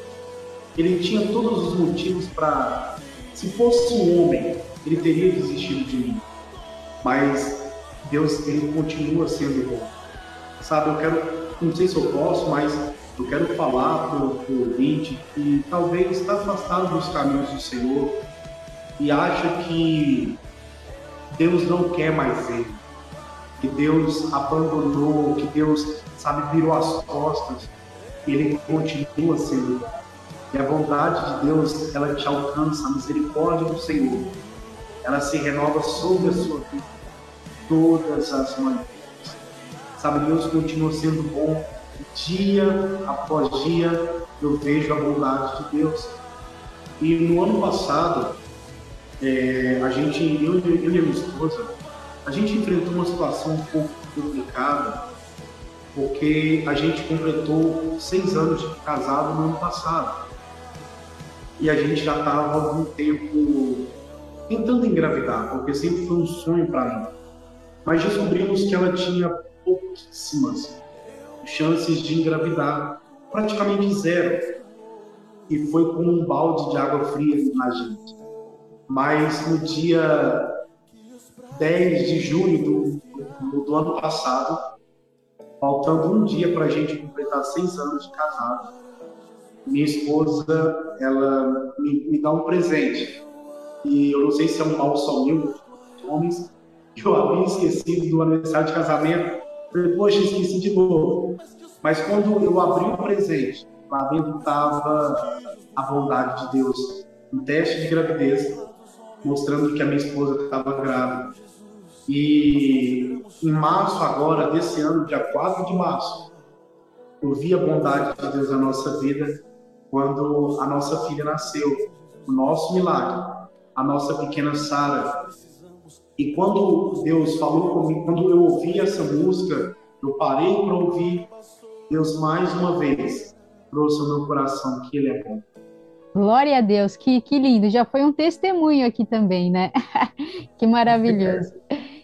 ele tinha todos os motivos para, se fosse um homem, ele teria desistido de mim, mas Deus ele continua sendo bom, sabe? Eu quero, não sei se eu posso, mas eu quero falar para o ouvinte que talvez está afastado dos caminhos do Senhor e acha que Deus não quer mais ele, que Deus abandonou, que Deus, sabe, virou as costas, ele continua sendo. E a bondade de Deus, ela te alcança, a misericórdia do Senhor, ela se renova sobre a sua vida todas as manhãs. Sabe, Deus continua sendo bom. Dia após dia eu vejo a bondade de Deus. E no ano passado, é, a gente, eu, eu e a minha esposa, a gente enfrentou uma situação um pouco complicada porque a gente completou seis anos de casado no ano passado. E a gente já estava há algum tempo tentando engravidar, porque sempre foi um sonho para mim. Mas descobrimos que ela tinha pouquíssimas chances de engravidar, praticamente zero. E foi como um balde de água fria na gente. Mas no dia 10 de junho do, do ano passado, faltando um dia para a gente completar seis anos de casado, minha esposa ela me, me, dá um presente. E eu não sei se é um mal só meu, homens, eu havia esquecido do aniversário de casamento. Falei, poxa, esqueci de novo. Mas quando eu abri o presente, lá dentro estava a bondade de Deus, um teste de gravidez, mostrando que a minha esposa estava grávida. E em março agora, desse ano, dia 4 de março, eu vi a bondade de Deus na nossa vida quando a nossa filha nasceu, o nosso milagre, a nossa pequena Sara. E quando Deus falou comigo, quando eu ouvi essa música, eu parei para ouvir, Deus mais uma vez trouxe ao meu coração que Ele é bom. Glória a Deus, que, que lindo. Já foi um testemunho aqui também, né? que maravilhoso.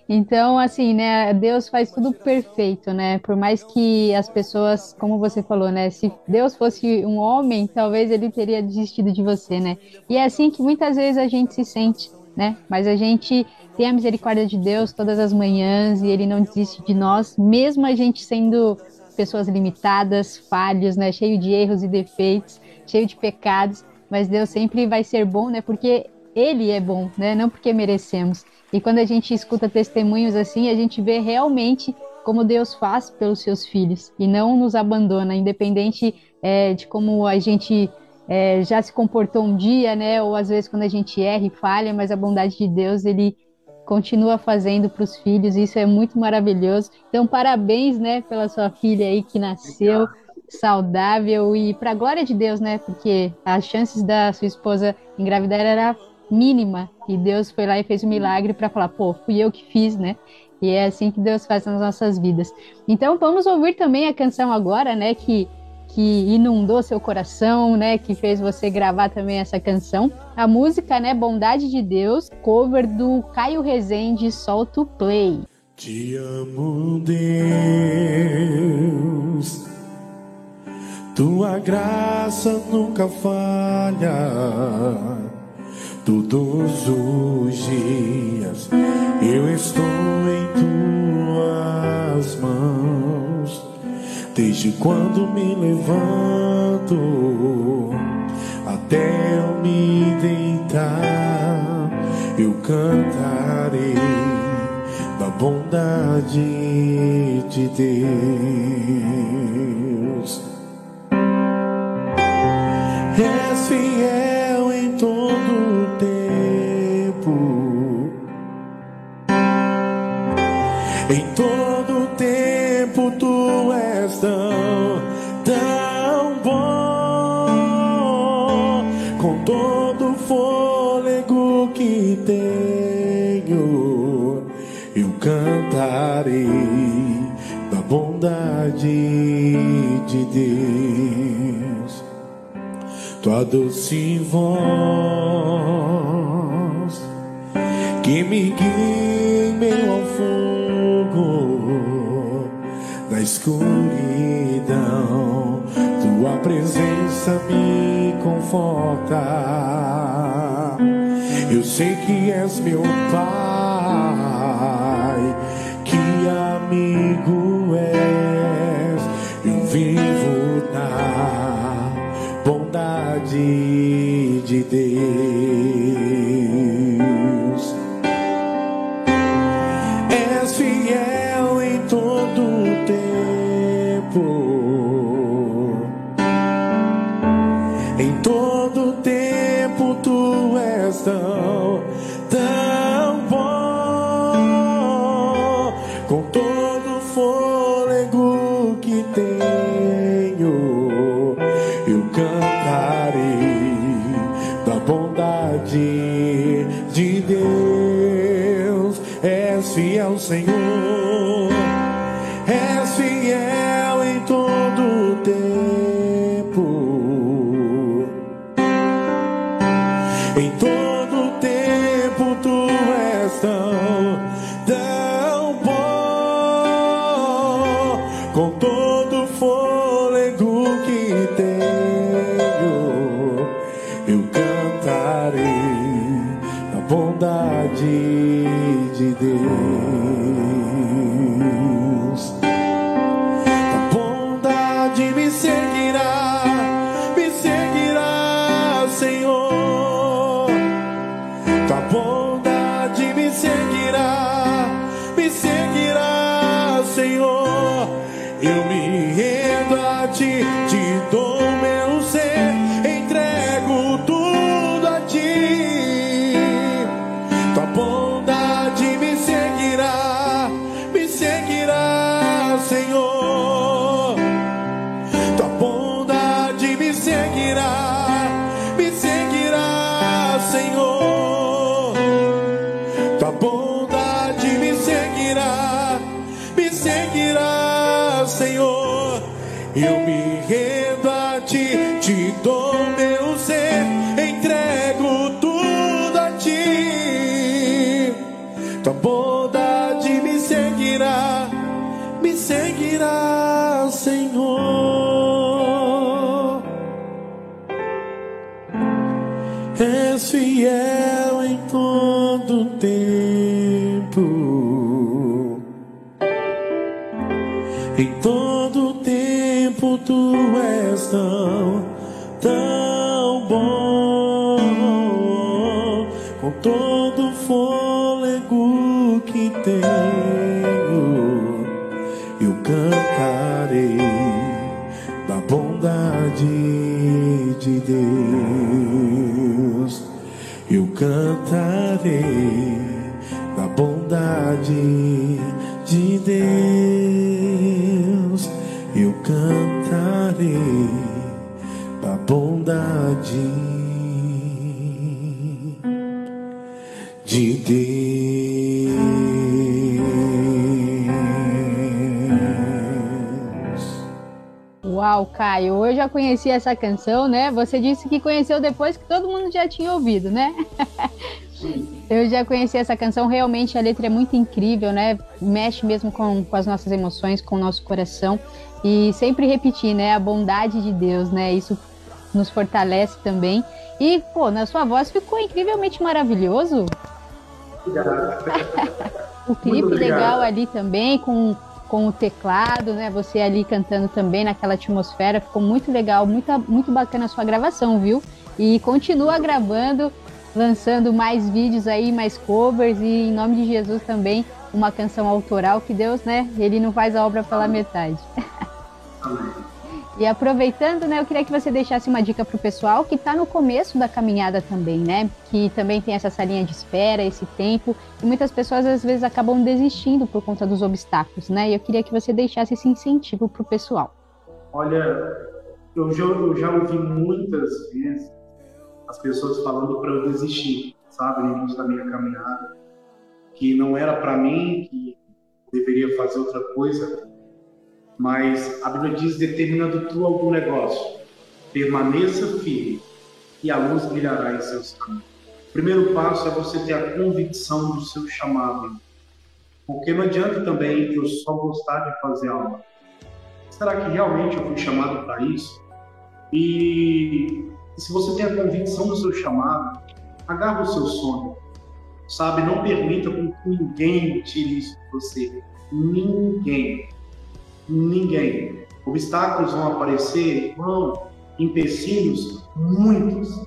Então, assim, né, Deus faz tudo perfeito, né? Por mais que as pessoas, como você falou, né, se Deus fosse um homem, talvez ele teria desistido de você, né? E é assim que muitas vezes a gente se sente, né? Mas a gente tem a misericórdia de Deus todas as manhãs e ele não desiste de nós, mesmo a gente sendo pessoas limitadas, falhos, né, cheio de erros e defeitos, cheio de pecados, mas Deus sempre vai ser bom, né? Porque ele é bom, né? Não porque merecemos. E quando a gente escuta testemunhos assim, a gente vê realmente como Deus faz pelos seus filhos e não nos abandona, independente é, de como a gente é, já se comportou um dia, né? Ou às vezes quando a gente erra e falha, mas a bondade de Deus ele continua fazendo para os filhos. Isso é muito maravilhoso. Então parabéns, né, pela sua filha aí que nasceu saudável e para glória de Deus, né? Porque as chances da sua esposa engravidar era mínima. E Deus foi lá e fez um milagre para falar, pô, fui eu que fiz, né? E é assim que Deus faz nas nossas vidas. Então vamos ouvir também a canção agora, né? Que, que inundou seu coração, né? Que fez você gravar também essa canção. A música, né? Bondade de Deus, cover do Caio Rezende, solta o play. Te amo, Deus. Tua graça nunca falha Todos os dias eu estou em tuas mãos. Desde quando me levanto até eu me deitar, eu cantarei da bondade de Deus. De Deus. Tua doce voz que me guia ao fundo da escuridão, tua presença me conforta. Eu sei que és meu Pai, que amigo és. Bondade de Deus. És fiel em todo tempo. Em todo tempo tu és tão, tão bom. Com todo fôlego que tenho, fiel, Senhor. Tempo. Em todo tempo tu és tão, tão bom. Com todo fôlego que tenho, eu cantarei da bondade de Deus. Eu cantarei de Deus. Eu cantarei da bondade de Deus. Uau, Caio, eu já conheci essa canção, né? Você disse que conheceu depois que todo mundo já tinha ouvido, né? Eu já conheci essa canção, realmente a letra é muito incrível, né? Mexe mesmo com, com as nossas emoções, com o nosso coração. E sempre repetir, né? A bondade de Deus, né? Isso nos fortalece também. E, pô, na sua voz ficou incrivelmente maravilhoso. O clipe legal ali também, com, com o teclado, né? Você ali cantando também naquela atmosfera. Ficou muito legal, muito, muito bacana a sua gravação, viu? E continua gravando, lançando mais vídeos aí, mais covers. E em nome de Jesus também, uma canção autoral que Deus, né? Ele não faz a obra pela metade. E aproveitando, né, eu queria que você deixasse uma dica pro pessoal que está no começo da caminhada também, né? Que também tem essa salinha de espera, esse tempo, e muitas pessoas às vezes acabam desistindo por conta dos obstáculos, né? E eu queria que você deixasse esse incentivo pro pessoal. Olha, eu já, eu já ouvi muitas vezes as pessoas falando para eu desistir, sabe, no início da minha caminhada, que não era para mim, que deveria fazer outra coisa, mas a Bíblia diz: determinando tu algum negócio, permaneça firme e a luz brilhará em seus caminhos. O primeiro passo é você ter a convicção do seu chamado, porque não adianta também eu só gostar de fazer algo. Será que realmente eu fui chamado para isso? E se você tem a convicção do seu chamado, agarra o seu sonho, sabe? Não permita que ninguém tire isso de você. Ninguém. Ninguém. Obstáculos vão aparecer, vão. Empecilhos, muitos.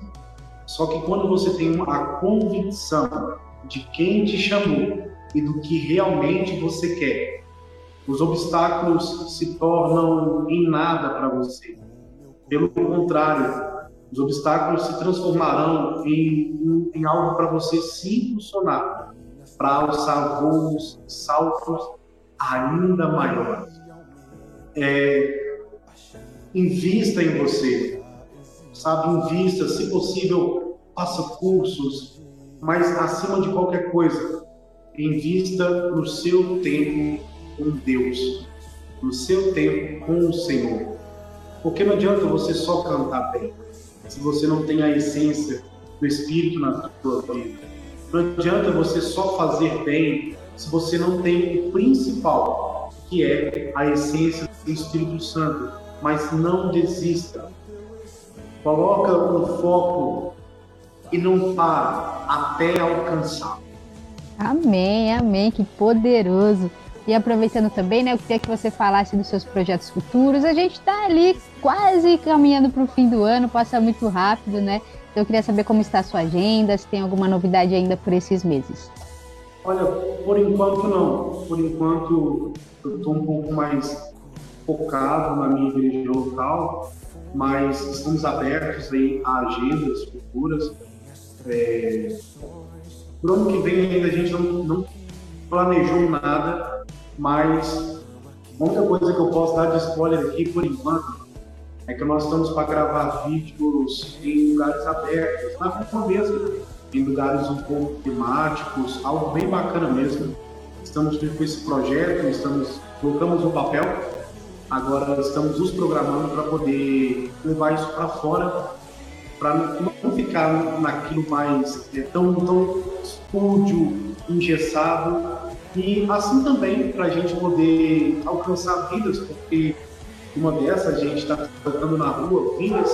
Só que quando você tem a convicção de quem te chamou e do que realmente você quer, os obstáculos se tornam em nada para você. Pelo contrário, os obstáculos se transformarão em, em algo para você se impulsionar, para alçar voos, saltos ainda maiores. É, invista em você, sabe? Invista, se possível, faça cursos, mas acima de qualquer coisa, invista no seu tempo com Deus, no seu tempo com o Senhor. Porque não adianta você só cantar bem, se você não tem a essência do Espírito na sua vida. Não adianta você só fazer bem se você não tem o principal, que é a essência do Espírito Santo. Mas não desista. Coloca um foco e não para. até alcançá-lo. Amém, amém, que poderoso. E aproveitando também, né, eu queria que você falasse dos seus projetos futuros. A gente está ali quase caminhando para o fim do ano, passa muito rápido, né? Então eu queria saber como está a sua agenda, se tem alguma novidade ainda por esses meses. Olha, por enquanto não. Por enquanto eu estou um pouco mais focado na minha igreja local, mas estamos abertos aí a agendas futuras. É... Pro ano que vem ainda a gente não, não planejou nada, mas a única coisa que eu posso dar de spoiler aqui por enquanto é que nós estamos para gravar vídeos em lugares abertos, na rua mesmo, em lugares um pouco temáticos, algo bem bacana mesmo. Estamos com esse projeto, estamos colocamos no papel, agora estamos nos programando para poder levar isso para fora, para não ficar naquilo mais é, tão, tão estúdio, engessado, e assim também para a gente poder alcançar vidas, porque uma dessas a gente está tocando na rua, vidas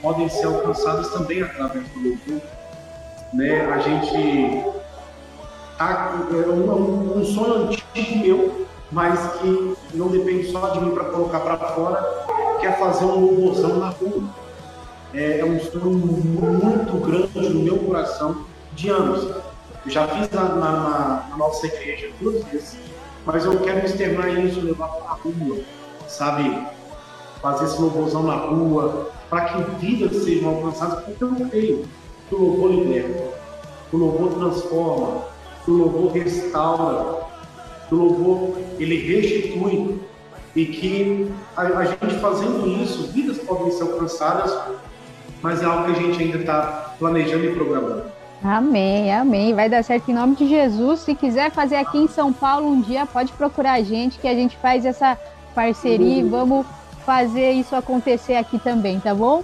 podem ser alcançadas também através do louvor. Né? A gente tá, é um, um sonho antigo meu, mas que não depende só de mim para colocar para fora, que é fazer um louvorzão na rua. É, é um sonho muito grande no meu coração de anos. Eu já fiz na, na, na nossa igreja duas vezes, mas eu quero externar isso, levar para a rua, sabe? Fazer esse louvorzão na rua, para que vidas sejam alcançadas, porque eu creio que o louvor liberta, que o louvor transforma, que o louvor restaura, que o louvor ele restitui e que a, a gente fazendo isso, vidas podem ser alcançadas, mas é algo que a gente ainda está planejando e programando. Amém, amém. Vai dar certo em nome de Jesus. Se quiser fazer aqui em São Paulo um dia, pode procurar a gente, que a gente faz essa parceria e vamos fazer isso acontecer aqui também, tá bom?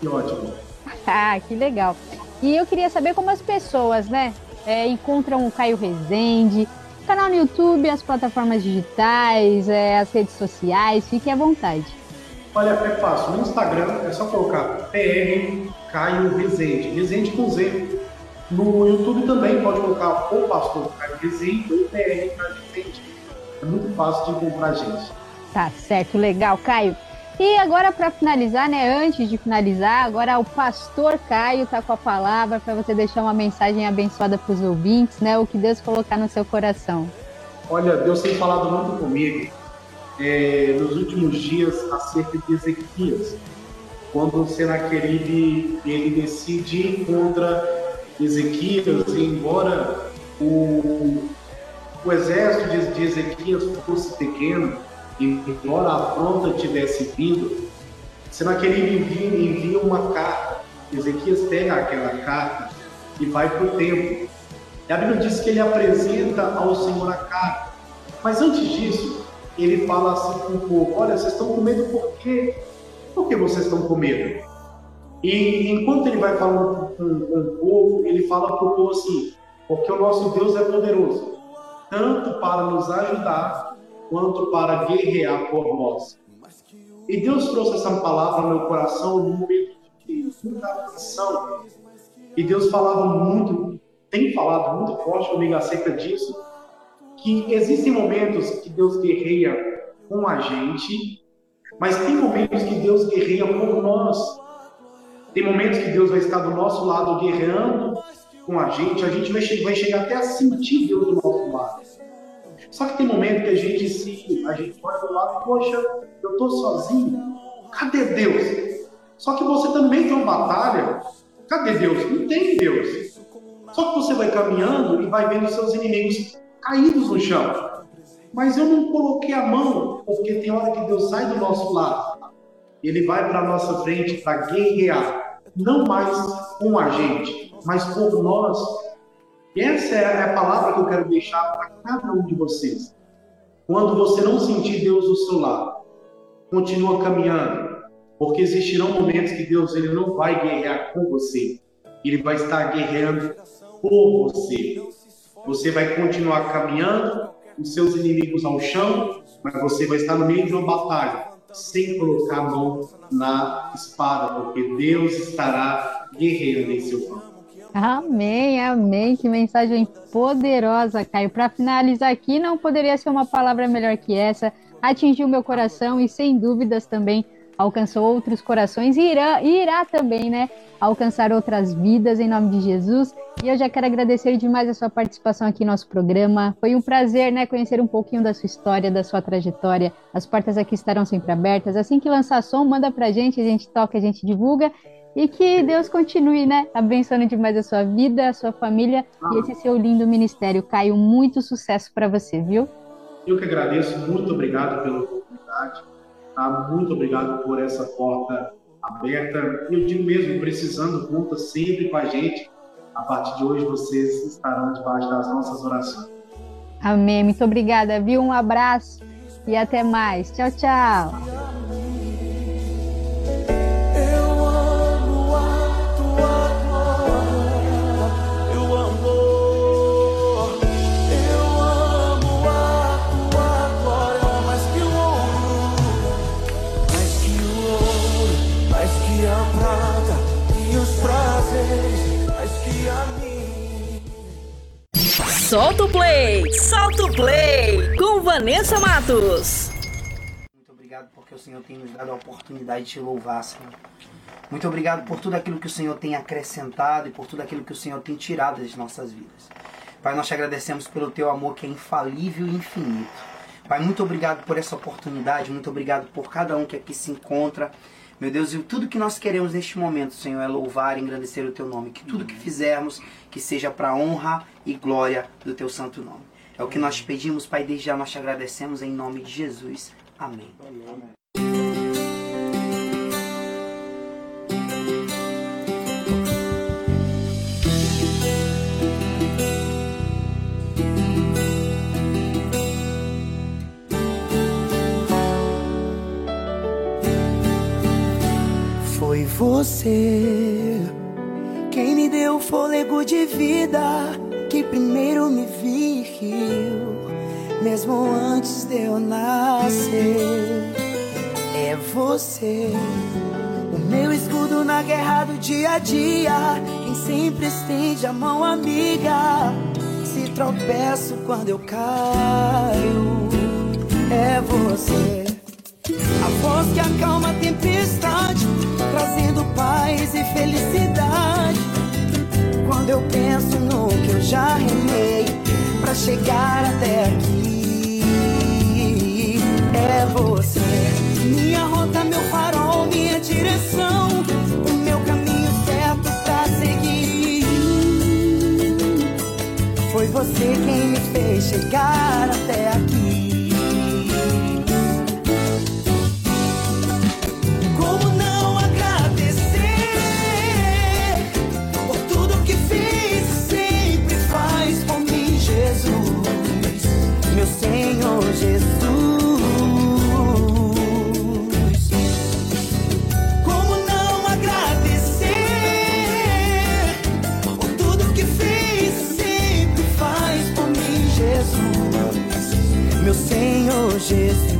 Que ótimo. ah, que legal. E eu queria saber como as pessoas, né, é, encontram o Caio Rezende, canal no YouTube, as plataformas digitais, é, as redes sociais, fique à vontade. Olha, é fácil. No Instagram é só colocar PR Caio Rezende, Rezende com Z. No YouTube também pode colocar o pastor Caio Rezende ou PR Caio Rezende. É muito fácil de encontrar a gente. Tá certo, legal, Caio. E agora para finalizar, né, antes de finalizar, agora o pastor Caio tá com a palavra para você deixar uma mensagem abençoada para os ouvintes, né, o que Deus colocar no seu coração. Olha, Deus tem falado muito comigo é, nos últimos dias acerca de Ezequias, quando o Senaqueribe ele decide ir contra Ezequias, e embora o, o exército de, de Ezequias fosse pequeno, embora a afronta tivesse vindo, Senaqueribe envia, envia uma carta. Ezequias pega aquela carta e vai para o templo. E a Bíblia diz que ele apresenta ao Senhor a carta. Mas antes disso, ele fala assim com o povo: Olha, vocês estão com medo por quê? Por que vocês estão com medo? E enquanto ele vai falando com, com o povo, ele fala para o povo assim: Porque o nosso Deus é poderoso, tanto para nos ajudar, quanto para guerrear por nós. E Deus trouxe essa palavra no meu coração no momento de muita aflição. E Deus falava muito, tem falado muito forte comigo acerca disso, que existem momentos que Deus guerreia com a gente, mas tem momentos que Deus guerreia por nós. Tem momentos que Deus vai estar do nosso lado guerreando com a gente, a gente vai, vai chegar até a sentir Deus do nosso lado. Só que tem momento que a gente se, a gente olha do lado, poxa, eu estou sozinho. Cadê Deus? Só que você também tem uma batalha. Cadê Deus? Não tem Deus. Só que você vai caminhando e vai vendo seus inimigos caídos no chão. Mas eu não coloquei a mão, porque tem hora que Deus sai do nosso lado. Ele vai para a nossa frente para guerrear. Não mais com a gente, mas por nós. E essa é a palavra que eu quero deixar para cada um de vocês. Quando você não sentir Deus do seu lado, continua caminhando, porque existirão momentos que Deus ele não vai guerrear com você, ele vai estar guerreando por você. Você vai continuar caminhando, os seus inimigos ao chão, mas você vai estar no meio de uma batalha, sem colocar a mão na espada, porque Deus estará guerreando em seu campo. Amém, amém. Que mensagem poderosa, Caio. Para finalizar aqui, não poderia ser uma palavra melhor que essa. Atingiu meu coração e, sem dúvidas, também alcançou outros corações e irá, irá também, né? Alcançar outras vidas em nome de Jesus. E eu já quero agradecer demais a sua participação aqui no nosso programa. Foi um prazer, né? Conhecer um pouquinho da sua história, da sua trajetória. As portas aqui estarão sempre abertas. Assim que lançar som, manda pra gente, a gente toca, a gente divulga. E que Deus continue, né? Abençoando demais a sua vida, a sua família e esse seu lindo ministério. Caio, muito sucesso para você, viu? Eu que agradeço, muito obrigado pela oportunidade, tá? Muito obrigado por essa porta aberta. Eu digo mesmo, precisando, conta sempre com a gente. A partir de hoje, vocês estarão debaixo das nossas orações. Amém. Muito obrigada, viu? Um abraço e até mais. Tchau, tchau. Solta o play! Solta o play! Com Vanessa Matos. Muito obrigado porque o Senhor tem nos dado a oportunidade de te louvar, Senhor. Muito obrigado por tudo aquilo que o Senhor tem acrescentado e por tudo aquilo que o Senhor tem tirado das nossas vidas. Pai, nós te agradecemos pelo teu amor que é infalível e infinito. Pai, muito obrigado por essa oportunidade, muito obrigado por cada um que aqui se encontra. Meu Deus, e tudo que nós queremos neste momento, Senhor, é louvar e engrandecer o teu nome. Que tudo que fizermos, que seja para honra e glória do teu santo nome. É o que nós te pedimos, Pai, desde já nós te agradecemos em nome de Jesus. Amém. Foi você quem me deu fôlego de vida, que primeiro me viu, mesmo antes de eu nascer. É você, o meu escudo na guerra do dia a dia, quem sempre estende a mão amiga. Se tropeço quando eu caio, é você. A voz que acalma a tempestade, trazendo paz e felicidade. Quando eu penso no que eu já remei pra chegar até aqui, é você. Minha rota, meu farol, minha direção, o meu caminho certo pra seguir. Foi você quem me fez chegar até aqui. Senhor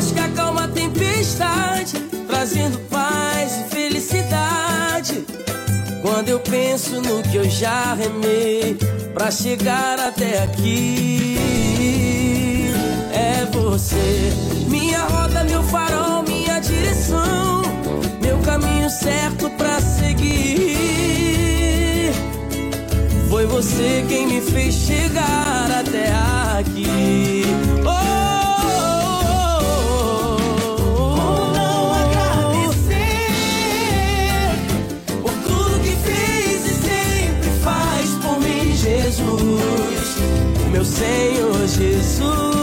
Voz que acalma a tempestade, trazendo paz e felicidade. Quando eu penso no que eu já remei pra chegar até aqui, é você. Minha roda, meu farol, minha direção, meu caminho certo pra seguir. Foi você quem me fez chegar até aqui. Senhor Jesus.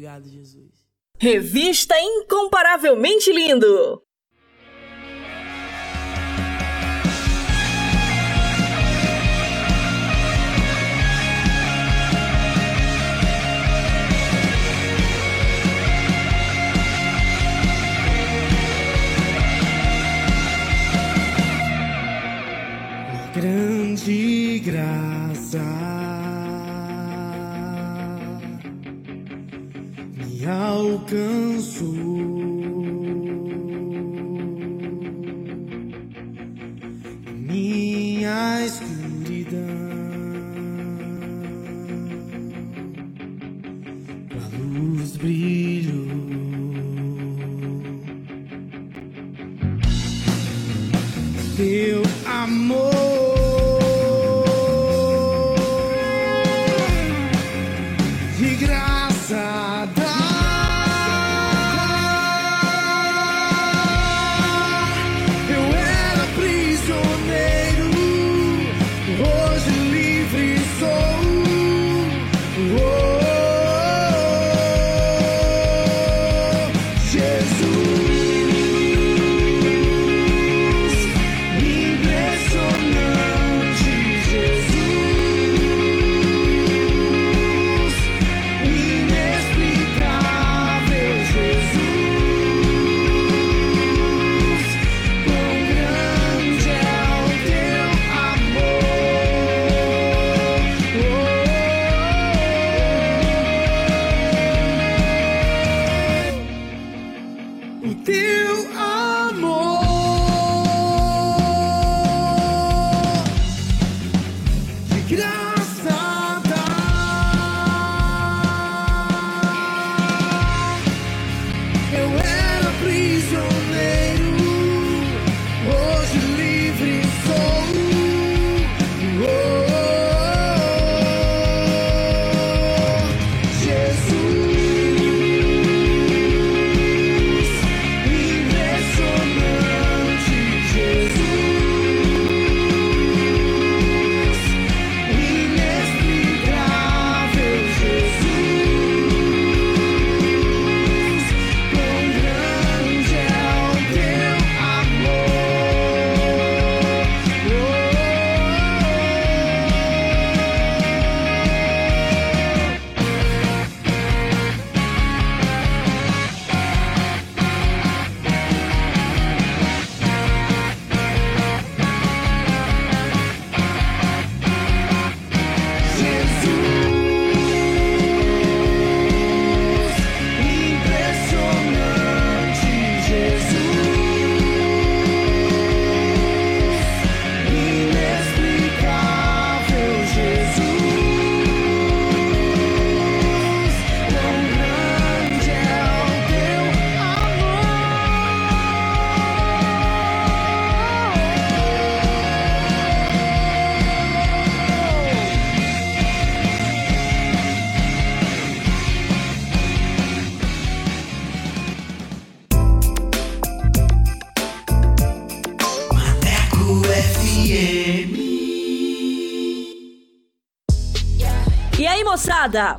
Obrigado, Jesus. Revista Incomparavelmente Lindo. grande graça me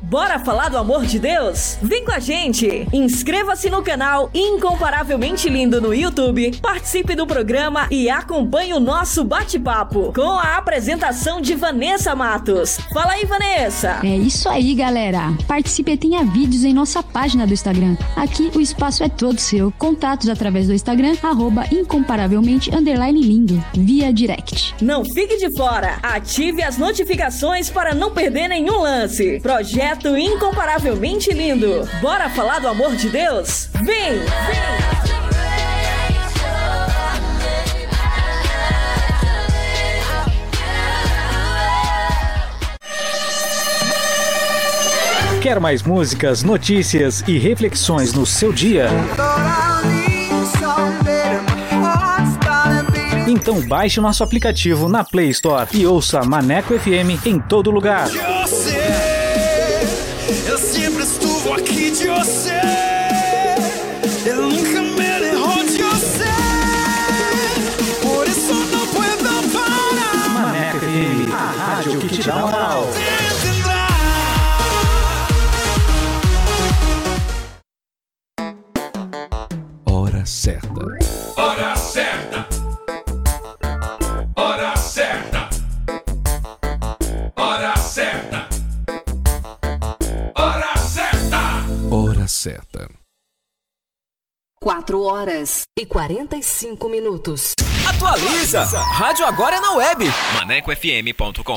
bora falar do amor de Deus? Vem com a gente! Inscreva-se no canal Incomparavelmente Lindo no YouTube, participe do programa e acompanhe o nosso bate-papo com a apresentação de Vanessa Matos. Fala aí, Vanessa! É isso aí, galera. Participe e tenha vídeos em nossa página do Instagram. Aqui o espaço é todo seu. Contatos através do Instagram, arroba incomparavelmente underline lindo, via direct. Não fique de fora! Ative as notificações para não perder nenhum lance. Projeto Incomparavelmente Lindo. Bora falar do amor de Deus? Vem! Vem! Quer mais músicas, notícias e reflexões no seu dia? Então baixe o nosso aplicativo na Play Store e ouça Maneco FM em todo lugar. 4 horas e 45 minutos. Atualiza! Rádio agora é na web. ManecoFM.com.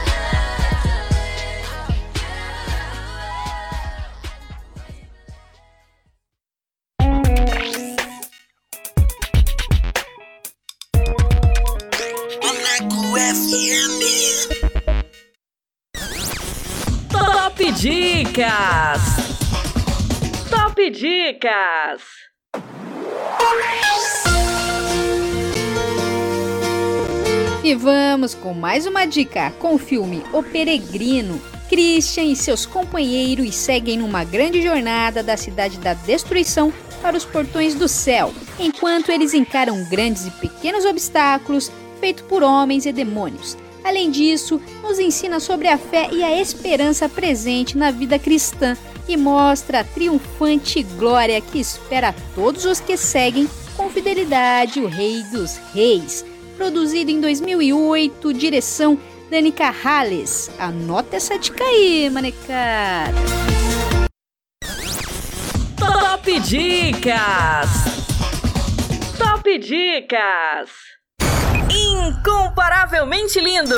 Top Dicas! Top Dicas! E vamos com mais uma dica com o filme O Peregrino. Christian e seus companheiros seguem numa grande jornada da cidade da destruição para os portões do céu, enquanto eles encaram grandes e pequenos obstáculos feitos por homens e demônios. Além disso, nos ensina sobre a fé e a esperança presente na vida cristã e mostra a triunfante glória que espera todos os que seguem com fidelidade o Rei dos Reis. Produzido em 2008, direção Dani Carrales. Anota essa dica aí, manecada. Top Dicas! Top Dicas! Incomparavelmente lindo!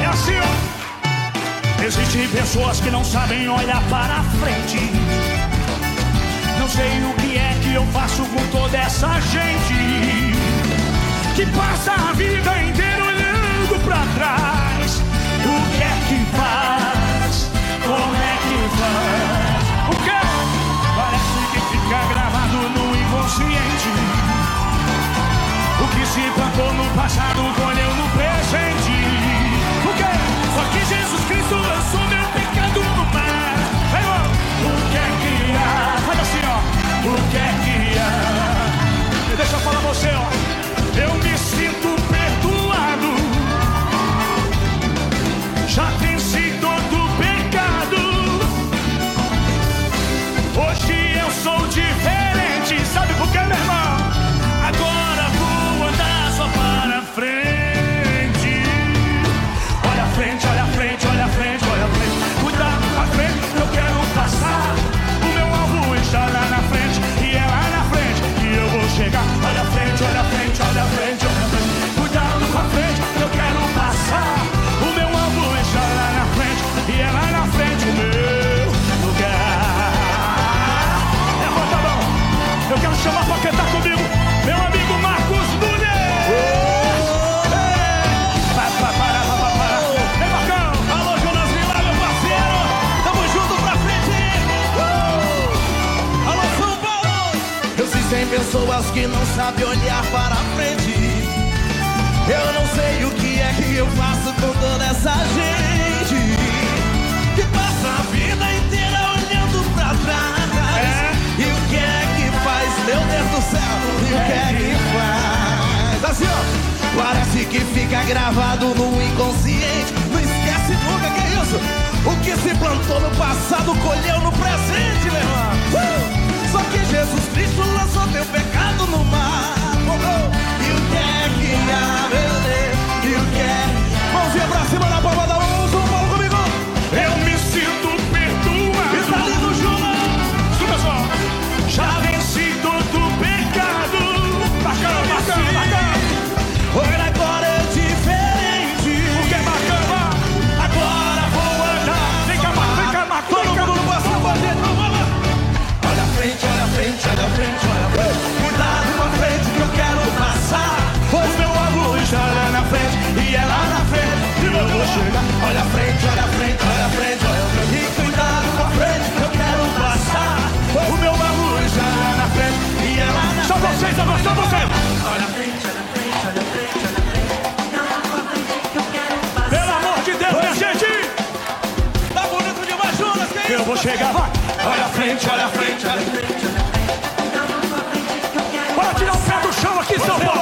É assim. Existem pessoas que não sabem olhar para frente. Não sei o que é eu faço com toda essa gente que passa a vida pessoas que não sabem olhar para frente. Eu não sei o que é que eu faço com toda essa gente que passa a vida inteira olhando pra trás. E o que é que faz, meu Deus do céu? E o que é que faz? Assim, ó, parece que fica gravado no inconsciente. Não esquece nunca que é isso. O que se plantou no passado colheu no presente, meu irmão. Uh! Jesus Cristo lançou teu pecado no mar. E o que é que há, meu Deus? E o que é? Mãozinha pra cima na palma da vou chegar. Olha a frente, olha a frente, olha a frente, olha a frente. E cuidado com a frente que eu quero passar. O meu está lá na frente e é lá na Só frente. vocês, agora só vocês. Olha a frente, olha a frente, olha a frente, olha a frente. Cuidado com a frente eu quero passar. Pelo amor de Deus, minha gente. Tá bonito demais, Jonas, que Eu vou chegar, vai. Olha a frente, olha a frente, olha a frente. Bora tirar o pé do chão aqui, São Paulo.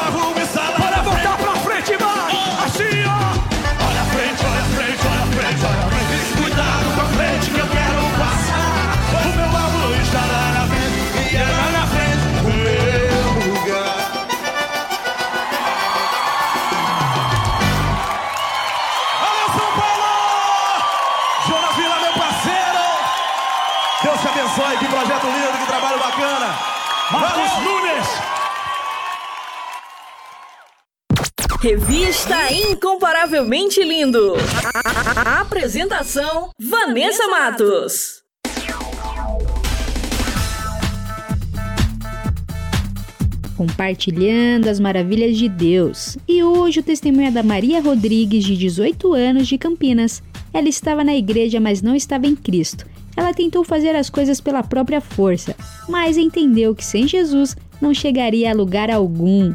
Revista Incomparavelmente Lindo. Apresentação: Vanessa Matos. compartilhando as maravilhas de Deus. E hoje o testemunho é da Maria Rodrigues, de 18 anos, de Campinas. Ela estava na igreja, mas não estava em Cristo. Ela tentou fazer as coisas pela própria força, mas entendeu que sem Jesus não chegaria a lugar algum.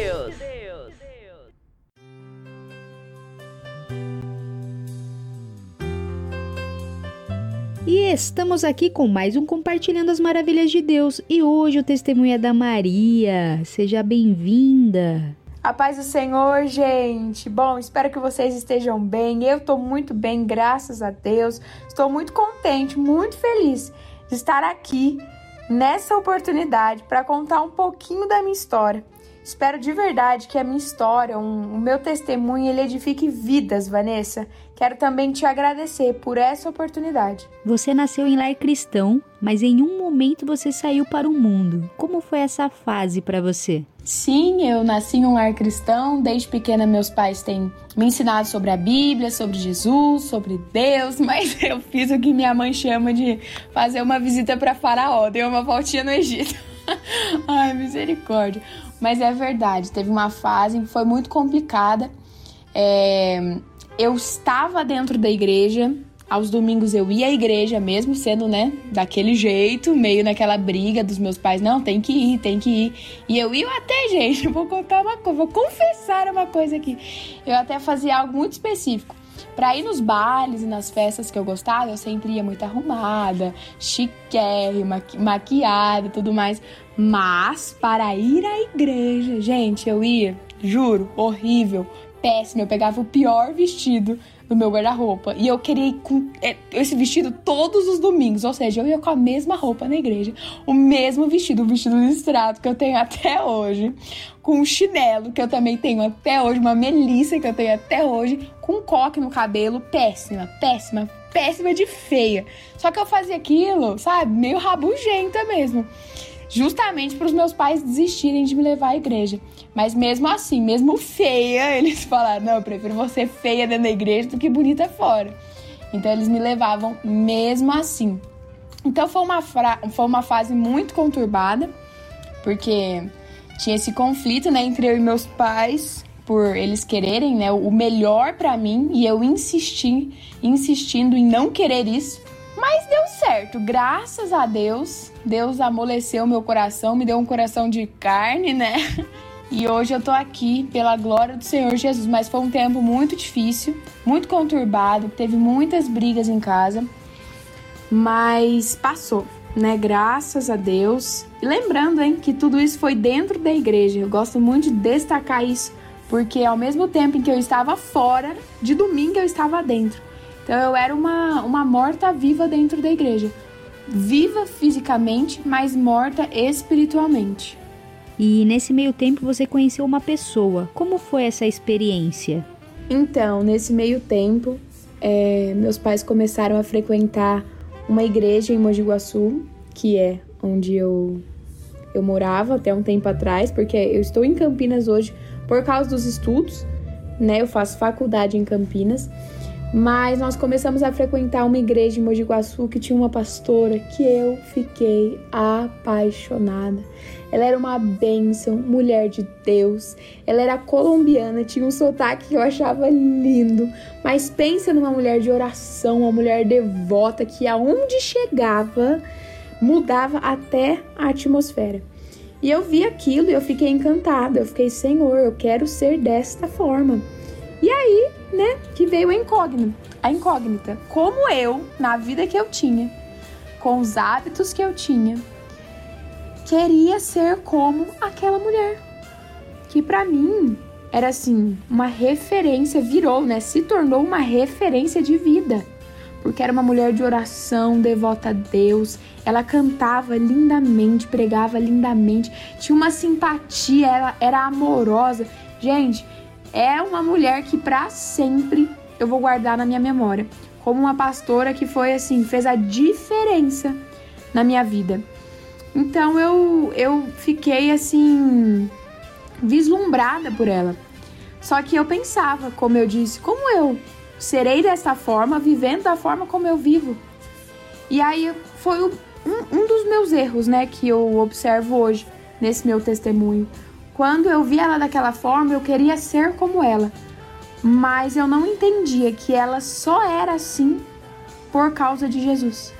Estamos aqui com mais um Compartilhando as Maravilhas de Deus. E hoje o testemunho é da Maria. Seja bem-vinda. A paz do Senhor, gente. Bom, espero que vocês estejam bem. Eu tô muito bem, graças a Deus. Estou muito contente, muito feliz de estar aqui nessa oportunidade para contar um pouquinho da minha história. Espero de verdade que a minha história, um, o meu testemunho, ele edifique vidas, Vanessa. Quero também te agradecer por essa oportunidade. Você nasceu em lar cristão, mas em um momento você saiu para o mundo. Como foi essa fase para você? Sim, eu nasci em um lar cristão. Desde pequena, meus pais têm me ensinado sobre a Bíblia, sobre Jesus, sobre Deus, mas eu fiz o que minha mãe chama de fazer uma visita para Faraó. Dei uma voltinha no Egito. Ai, misericórdia. Mas é verdade, teve uma fase que foi muito complicada. É, eu estava dentro da igreja, aos domingos eu ia à igreja, mesmo sendo, né, daquele jeito, meio naquela briga dos meus pais, não, tem que ir, tem que ir. E eu ia até, gente, vou contar uma coisa, vou confessar uma coisa aqui. Eu até fazia algo muito específico. Pra ir nos bailes e nas festas que eu gostava, eu sempre ia muito arrumada, chiquérrima, maquiada e tudo mais. Mas para ir à igreja, gente, eu ia, juro, horrível, péssimo. Eu pegava o pior vestido do meu guarda-roupa e eu queria ir com esse vestido todos os domingos, ou seja, eu ia com a mesma roupa na igreja, o mesmo vestido, o vestido listrado que eu tenho até hoje, com um chinelo que eu também tenho até hoje, uma melissa que eu tenho até hoje, com um coque no cabelo, péssima, péssima, péssima de feia. Só que eu fazia aquilo, sabe, meio rabugenta mesmo justamente para os meus pais desistirem de me levar à igreja. Mas mesmo assim, mesmo feia, eles falaram: não, eu prefiro você feia dentro da igreja do que bonita fora. Então eles me levavam mesmo assim. Então foi uma, foi uma fase muito conturbada, porque tinha esse conflito né, entre eu e meus pais, por eles quererem né, o melhor para mim e eu insistir, insistindo em não querer isso. Mas deu certo, graças a Deus. Deus amoleceu meu coração, me deu um coração de carne, né? E hoje eu tô aqui pela glória do Senhor Jesus, mas foi um tempo muito difícil, muito conturbado, teve muitas brigas em casa, mas passou, né? Graças a Deus. E lembrando, hein, que tudo isso foi dentro da igreja. Eu gosto muito de destacar isso, porque ao mesmo tempo em que eu estava fora, de domingo eu estava dentro. Então eu era uma, uma morta viva dentro da igreja. Viva fisicamente, mas morta espiritualmente. E nesse meio tempo você conheceu uma pessoa. Como foi essa experiência? Então, nesse meio tempo, é, meus pais começaram a frequentar uma igreja em Mogi Guaçu, que é onde eu, eu morava até um tempo atrás, porque eu estou em Campinas hoje por causa dos estudos, né? Eu faço faculdade em Campinas. Mas nós começamos a frequentar uma igreja em Mogi Guaçu que tinha uma pastora que eu fiquei apaixonada. Ela era uma bênção, mulher de Deus. Ela era colombiana, tinha um sotaque que eu achava lindo. Mas pensa numa mulher de oração, uma mulher devota que aonde chegava mudava até a atmosfera. E eu vi aquilo e eu fiquei encantada. Eu fiquei, Senhor, eu quero ser desta forma. E aí, né, que veio a incógnita. A incógnita. Como eu, na vida que eu tinha, com os hábitos que eu tinha, queria ser como aquela mulher. Que para mim era assim, uma referência, virou, né? Se tornou uma referência de vida. Porque era uma mulher de oração, devota a Deus. Ela cantava lindamente, pregava lindamente, tinha uma simpatia, ela era amorosa. Gente, é uma mulher que para sempre eu vou guardar na minha memória, como uma pastora que foi assim, fez a diferença na minha vida. Então eu eu fiquei assim vislumbrada por ela. Só que eu pensava, como eu disse, como eu serei desta forma, vivendo da forma como eu vivo. E aí foi um, um dos meus erros, né, que eu observo hoje nesse meu testemunho. Quando eu vi ela daquela forma, eu queria ser como ela. Mas eu não entendia que ela só era assim por causa de Jesus.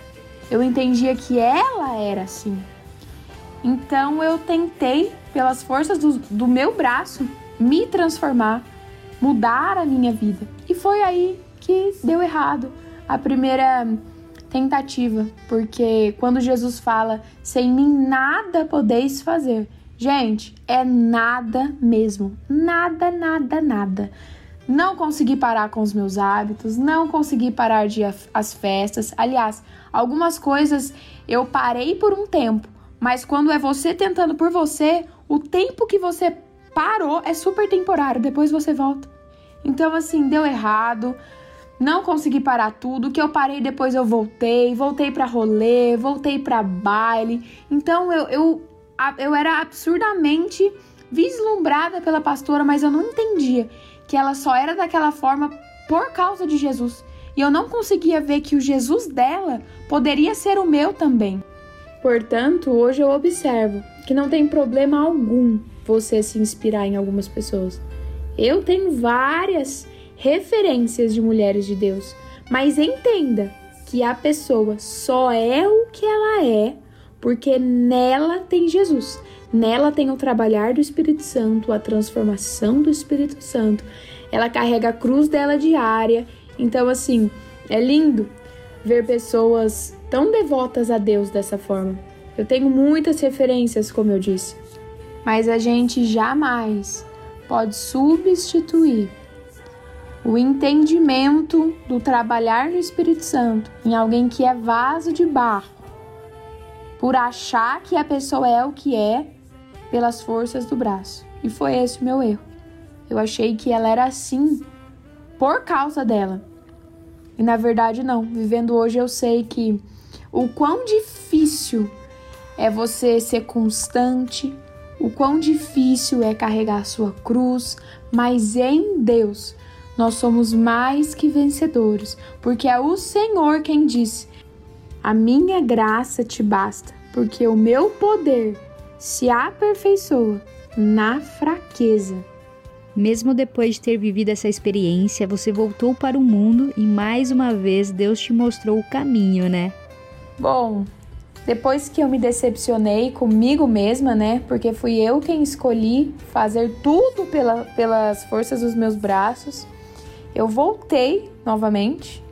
Eu entendia que ela era assim. Então eu tentei, pelas forças do, do meu braço, me transformar, mudar a minha vida. E foi aí que deu errado a primeira tentativa, porque quando Jesus fala: "Sem mim nada podeis fazer", Gente, é nada mesmo. Nada, nada, nada. Não consegui parar com os meus hábitos, não consegui parar de às festas. Aliás, algumas coisas eu parei por um tempo, mas quando é você tentando por você, o tempo que você parou é super temporário, depois você volta. Então, assim, deu errado. Não consegui parar tudo, que eu parei depois eu voltei, voltei para rolê, voltei para baile. Então eu, eu eu era absurdamente vislumbrada pela pastora, mas eu não entendia que ela só era daquela forma por causa de Jesus. E eu não conseguia ver que o Jesus dela poderia ser o meu também. Portanto, hoje eu observo que não tem problema algum você se inspirar em algumas pessoas. Eu tenho várias referências de mulheres de Deus, mas entenda que a pessoa só é o que ela é porque nela tem Jesus. Nela tem o trabalhar do Espírito Santo, a transformação do Espírito Santo. Ela carrega a cruz dela diária. Então, assim, é lindo ver pessoas tão devotas a Deus dessa forma. Eu tenho muitas referências, como eu disse, mas a gente jamais pode substituir o entendimento do trabalhar no Espírito Santo em alguém que é vaso de barro por achar que a pessoa é o que é pelas forças do braço. E foi esse o meu erro. Eu achei que ela era assim por causa dela. E na verdade não. Vivendo hoje eu sei que o quão difícil é você ser constante, o quão difícil é carregar sua cruz, mas em Deus nós somos mais que vencedores, porque é o Senhor quem disse: a minha graça te basta, porque o meu poder se aperfeiçoa na fraqueza. Mesmo depois de ter vivido essa experiência, você voltou para o mundo e mais uma vez Deus te mostrou o caminho, né? Bom, depois que eu me decepcionei comigo mesma, né? Porque fui eu quem escolhi fazer tudo pela, pelas forças dos meus braços, eu voltei novamente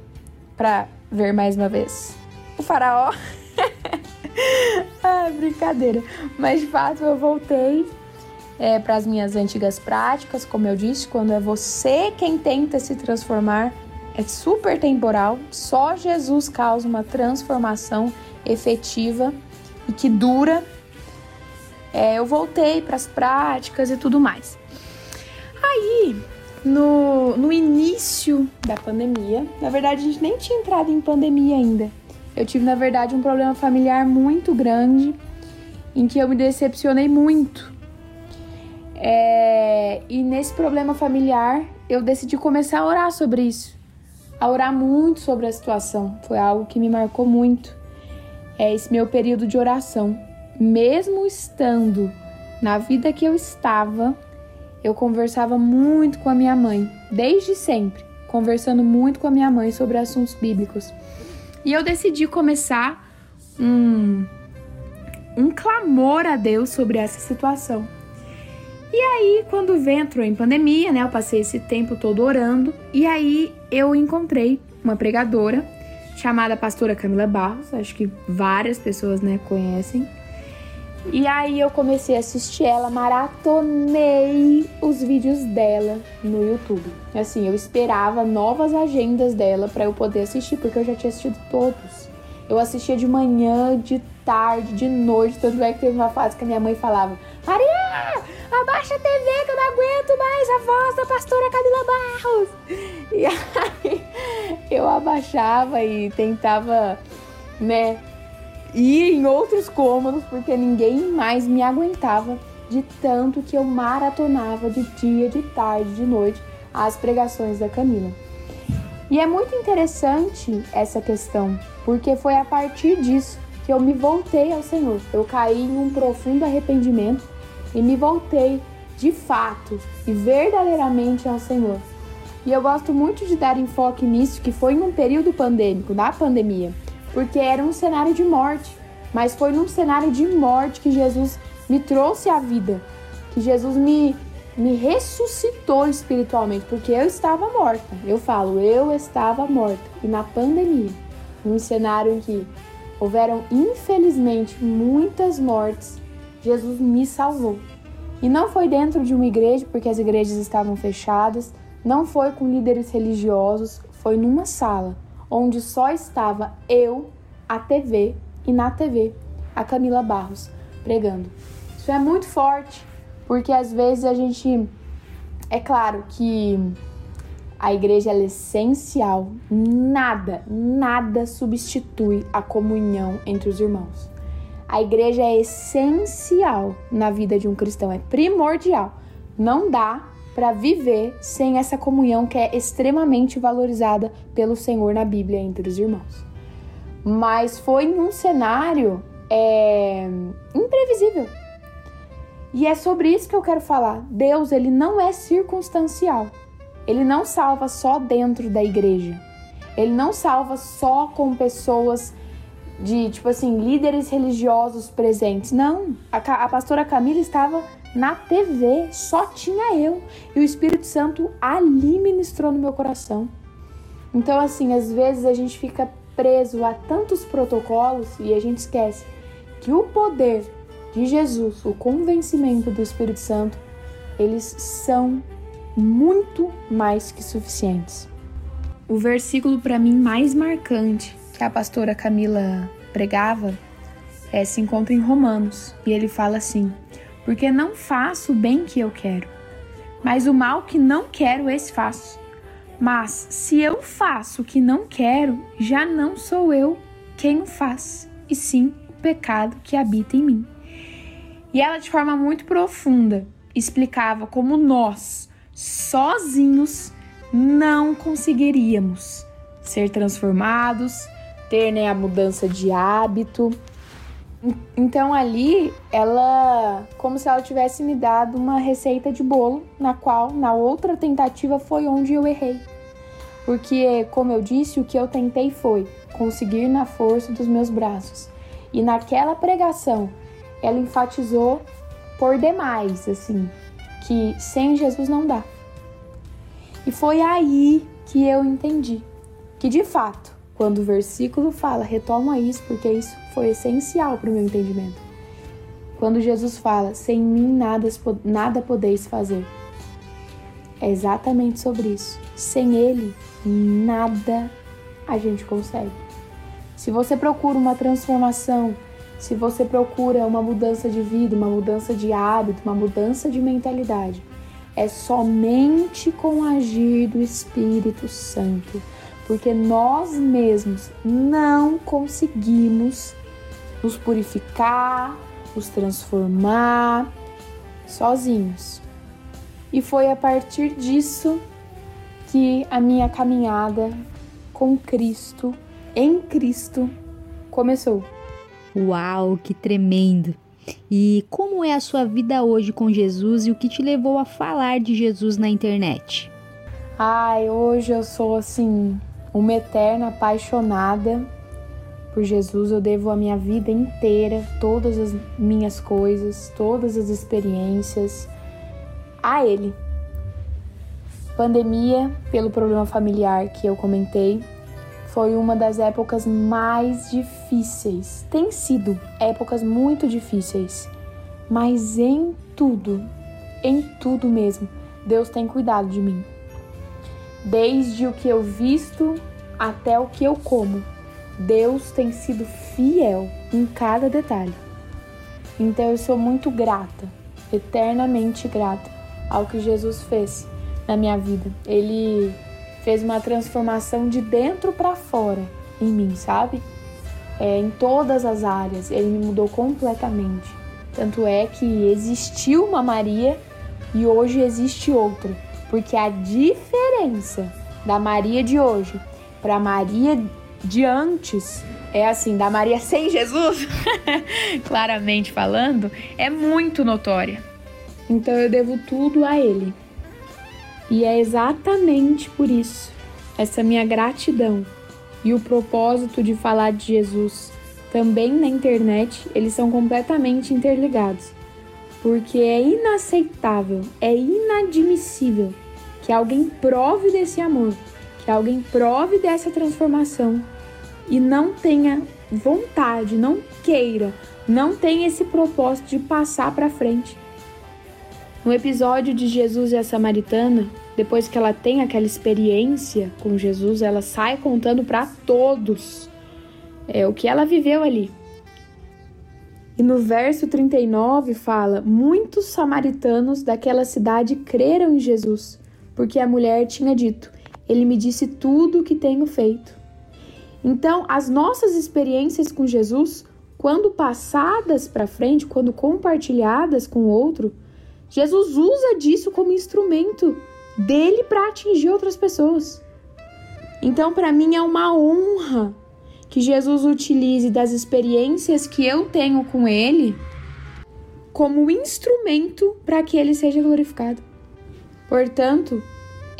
para ver mais uma vez o faraó. ah, brincadeira. Mas de fato eu voltei é, para as minhas antigas práticas, como eu disse, quando é você quem tenta se transformar, é super temporal. Só Jesus causa uma transformação efetiva e que dura. É, eu voltei para as práticas e tudo mais. Aí, no, no início da pandemia, na verdade a gente nem tinha entrado em pandemia ainda. Eu tive, na verdade, um problema familiar muito grande em que eu me decepcionei muito é, e nesse problema familiar, eu decidi começar a orar sobre isso, a orar muito sobre a situação. Foi algo que me marcou muito. É esse meu período de oração. Mesmo estando na vida que eu estava, eu conversava muito com a minha mãe, desde sempre, conversando muito com a minha mãe sobre assuntos bíblicos. E eu decidi começar um, um clamor a Deus sobre essa situação. E aí, quando entrou em pandemia, né, eu passei esse tempo todo orando, e aí eu encontrei uma pregadora chamada pastora Camila Barros, acho que várias pessoas, né, conhecem. E aí eu comecei a assistir ela, maratonei os vídeos dela no YouTube. Assim, eu esperava novas agendas dela para eu poder assistir, porque eu já tinha assistido todos. Eu assistia de manhã, de tarde, de noite, tanto é que teve uma fase que a minha mãe falava: Maria, abaixa a TV que eu não aguento mais a voz da pastora Camila Barros. E aí eu abaixava e tentava, né, ir em outros cômodos porque ninguém mais me aguentava de tanto que eu maratonava de dia, de tarde, de noite as pregações da Camila. E é muito interessante essa questão, porque foi a partir disso que eu me voltei ao Senhor. Eu caí em um profundo arrependimento e me voltei de fato e verdadeiramente ao Senhor. E eu gosto muito de dar enfoque nisso, que foi em um período pandêmico, na pandemia, porque era um cenário de morte, mas foi num cenário de morte que Jesus me trouxe à vida, que Jesus me, me ressuscitou espiritualmente, porque eu estava morta. Eu falo, eu estava morta. E na pandemia, num cenário em que houveram infelizmente muitas mortes, Jesus me salvou. E não foi dentro de uma igreja, porque as igrejas estavam fechadas, não foi com líderes religiosos, foi numa sala onde só estava eu, a TV e na TV a Camila Barros pregando. Isso é muito forte, porque às vezes a gente é claro que a igreja é essencial, nada, nada substitui a comunhão entre os irmãos. A igreja é essencial na vida de um cristão, é primordial. Não dá para viver sem essa comunhão que é extremamente valorizada pelo Senhor na Bíblia entre os irmãos. Mas foi num cenário é, imprevisível. E é sobre isso que eu quero falar. Deus, ele não é circunstancial. Ele não salva só dentro da igreja. Ele não salva só com pessoas de, tipo assim, líderes religiosos presentes. Não, a, a pastora Camila estava na TV, só tinha eu. E o Espírito Santo ali ministrou no meu coração. Então, assim, às vezes a gente fica preso a tantos protocolos e a gente esquece que o poder de Jesus, o convencimento do Espírito Santo, eles são muito mais que suficientes. O versículo para mim mais marcante que a pastora Camila pregava é, se encontra em Romanos e ele fala assim: Porque não faço o bem que eu quero, mas o mal que não quero, esse faço. Mas se eu faço o que não quero, já não sou eu quem o faz, e sim o pecado que habita em mim. E ela, de forma muito profunda, explicava como nós, sozinhos, não conseguiríamos ser transformados, ter né, a mudança de hábito. Então ali ela, como se ela tivesse me dado uma receita de bolo, na qual na outra tentativa foi onde eu errei. Porque, como eu disse, o que eu tentei foi conseguir na força dos meus braços. E naquela pregação, ela enfatizou por demais, assim, que sem Jesus não dá. E foi aí que eu entendi que, de fato, quando o versículo fala, retoma isso, porque isso foi essencial para o meu entendimento. Quando Jesus fala, sem mim nada, nada podeis fazer. É exatamente sobre isso. Sem Ele, nada a gente consegue. Se você procura uma transformação, se você procura uma mudança de vida, uma mudança de hábito, uma mudança de mentalidade, é somente com o agir do Espírito Santo, porque nós mesmos não conseguimos nos purificar, nos transformar sozinhos. E foi a partir disso que a minha caminhada com Cristo, em Cristo, começou. Uau, que tremendo! E como é a sua vida hoje com Jesus e o que te levou a falar de Jesus na internet? Ai, hoje eu sou assim, uma eterna apaixonada por Jesus. Eu devo a minha vida inteira, todas as minhas coisas, todas as experiências a Ele pandemia, pelo problema familiar que eu comentei, foi uma das épocas mais difíceis. Tem sido épocas muito difíceis, mas em tudo, em tudo mesmo, Deus tem cuidado de mim. Desde o que eu visto até o que eu como, Deus tem sido fiel em cada detalhe. Então eu sou muito grata, eternamente grata ao que Jesus fez na minha vida. Ele fez uma transformação de dentro para fora em mim, sabe? É, em todas as áreas, ele me mudou completamente. Tanto é que existiu uma Maria e hoje existe outra, porque a diferença da Maria de hoje para Maria de antes é assim, da Maria sem Jesus, claramente falando, é muito notória. Então eu devo tudo a ele. E é exatamente por isso, essa minha gratidão e o propósito de falar de Jesus também na internet, eles são completamente interligados. Porque é inaceitável, é inadmissível que alguém prove desse amor, que alguém prove dessa transformação e não tenha vontade, não queira, não tenha esse propósito de passar para frente. No episódio de Jesus e a Samaritana, depois que ela tem aquela experiência com Jesus, ela sai contando para todos é, o que ela viveu ali. E no verso 39 fala: Muitos samaritanos daquela cidade creram em Jesus, porque a mulher tinha dito: Ele me disse tudo o que tenho feito. Então, as nossas experiências com Jesus, quando passadas para frente, quando compartilhadas com outro, Jesus usa disso como instrumento dele para atingir outras pessoas. Então, para mim é uma honra que Jesus utilize das experiências que eu tenho com ele como instrumento para que ele seja glorificado. Portanto,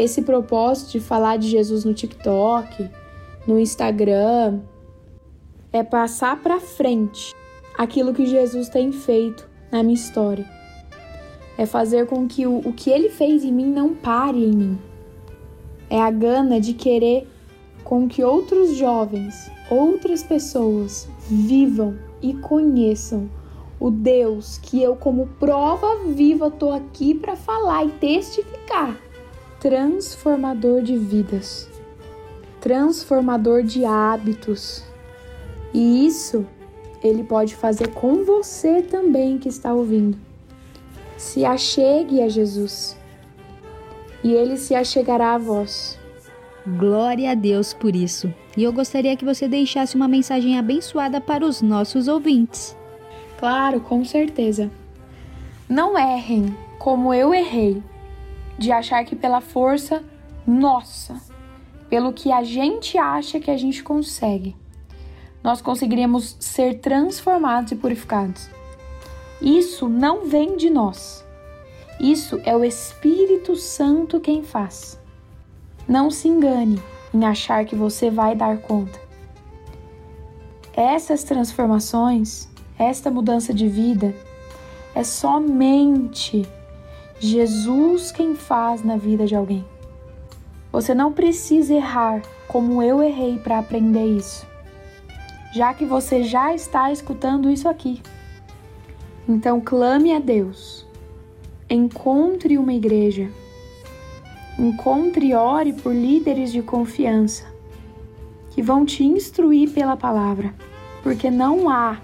esse propósito de falar de Jesus no TikTok, no Instagram, é passar para frente aquilo que Jesus tem feito na minha história é fazer com que o, o que ele fez em mim não pare em mim. É a gana de querer com que outros jovens, outras pessoas vivam e conheçam o Deus que eu, como prova viva, tô aqui para falar e testificar. Transformador de vidas, transformador de hábitos. E isso ele pode fazer com você também que está ouvindo se achegue a Jesus e ele se achegará a vós. Glória a Deus por isso. E eu gostaria que você deixasse uma mensagem abençoada para os nossos ouvintes. Claro, com certeza. Não errem como eu errei, de achar que pela força nossa, pelo que a gente acha que a gente consegue, nós conseguiríamos ser transformados e purificados. Isso não vem de nós. Isso é o Espírito Santo quem faz. Não se engane, em achar que você vai dar conta. Essas transformações, esta mudança de vida, é somente Jesus quem faz na vida de alguém. Você não precisa errar como eu errei para aprender isso, já que você já está escutando isso aqui. Então clame a Deus, encontre uma igreja, encontre e ore por líderes de confiança que vão te instruir pela palavra, porque não há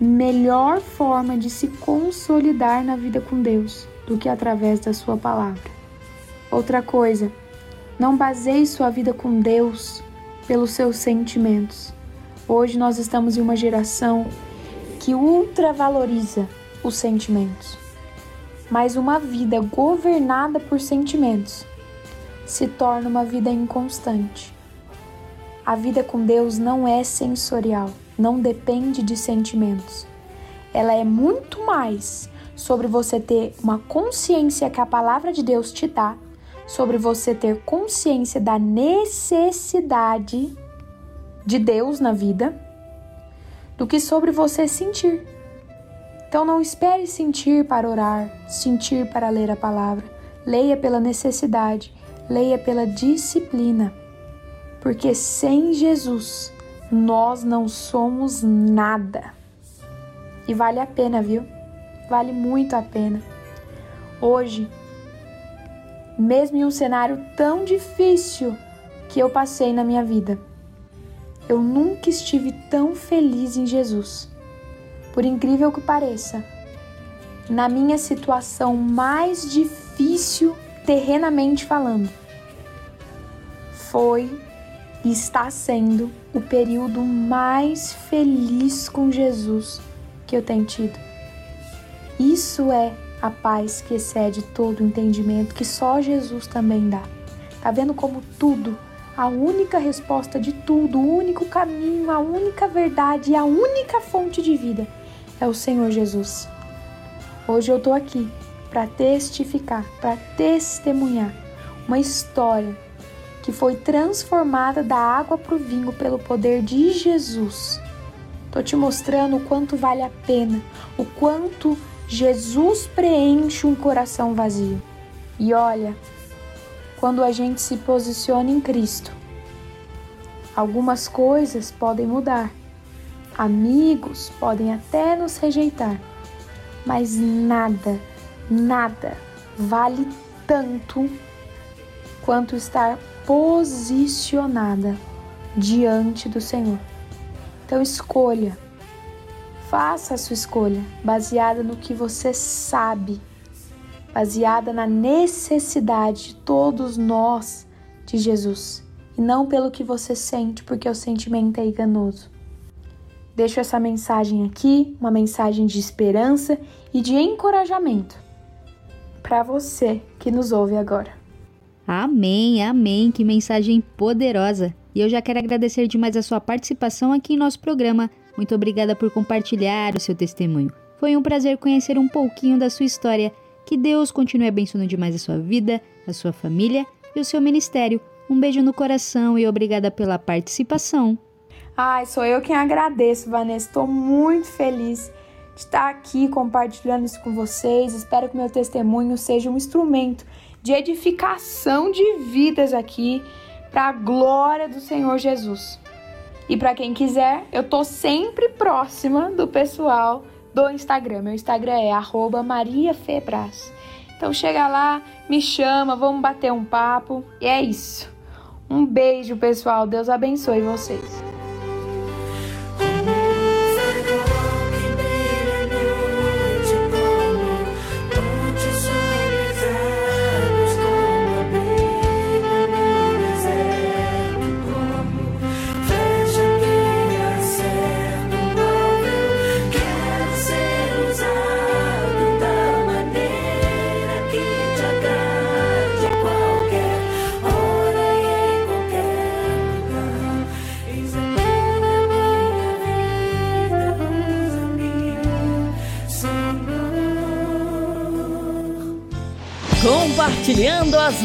melhor forma de se consolidar na vida com Deus do que através da sua palavra. Outra coisa, não baseie sua vida com Deus pelos seus sentimentos. Hoje nós estamos em uma geração que ultravaloriza os sentimentos. Mas uma vida governada por sentimentos se torna uma vida inconstante. A vida com Deus não é sensorial, não depende de sentimentos. Ela é muito mais sobre você ter uma consciência que a palavra de Deus te dá, sobre você ter consciência da necessidade de Deus na vida, do que sobre você sentir. Então não espere sentir para orar, sentir para ler a palavra. Leia pela necessidade, leia pela disciplina. Porque sem Jesus nós não somos nada. E vale a pena, viu? Vale muito a pena. Hoje, mesmo em um cenário tão difícil que eu passei na minha vida, eu nunca estive tão feliz em Jesus. Por incrível que pareça, na minha situação mais difícil, terrenamente falando, foi e está sendo o período mais feliz com Jesus que eu tenho tido. Isso é a paz que excede todo entendimento, que só Jesus também dá. Tá vendo como tudo, a única resposta de tudo, o único caminho, a única verdade a única fonte de vida é o Senhor Jesus. Hoje eu tô aqui para testificar, para testemunhar uma história que foi transformada da água para o vinho pelo poder de Jesus. Tô te mostrando o quanto vale a pena, o quanto Jesus preenche um coração vazio. E olha, quando a gente se posiciona em Cristo, algumas coisas podem mudar. Amigos podem até nos rejeitar, mas nada, nada vale tanto quanto estar posicionada diante do Senhor. Então escolha Faça a sua escolha baseada no que você sabe, baseada na necessidade de todos nós de Jesus e não pelo que você sente, porque o sentimento é enganoso. Deixo essa mensagem aqui, uma mensagem de esperança e de encorajamento para você que nos ouve agora. Amém, amém, que mensagem poderosa. E eu já quero agradecer demais a sua participação aqui em nosso programa muito obrigada por compartilhar o seu testemunho. Foi um prazer conhecer um pouquinho da sua história. Que Deus continue abençoando demais a sua vida, a sua família e o seu ministério. Um beijo no coração e obrigada pela participação. Ai, sou eu quem agradeço, Vanessa. Estou muito feliz de estar aqui compartilhando isso com vocês. Espero que meu testemunho seja um instrumento de edificação de vidas aqui para a glória do Senhor Jesus. E para quem quiser, eu tô sempre próxima do pessoal do Instagram. Meu Instagram é @mariafebras. Então chega lá, me chama, vamos bater um papo. E é isso. Um beijo, pessoal. Deus abençoe vocês.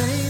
say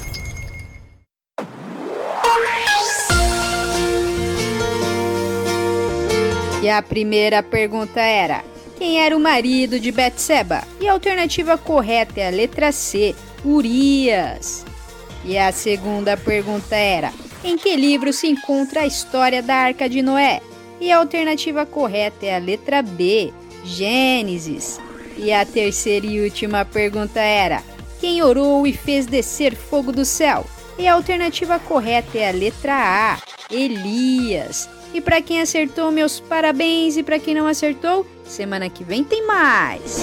E a primeira pergunta era: quem era o marido de Betseba? E a alternativa correta é a letra C, Urias. E a segunda pergunta era: em que livro se encontra a história da Arca de Noé? E a alternativa correta é a letra B, Gênesis. E a terceira e última pergunta era: quem orou e fez descer fogo do céu? E a alternativa correta é a letra A, Elias. E para quem acertou, meus parabéns. E para quem não acertou, semana que vem tem mais.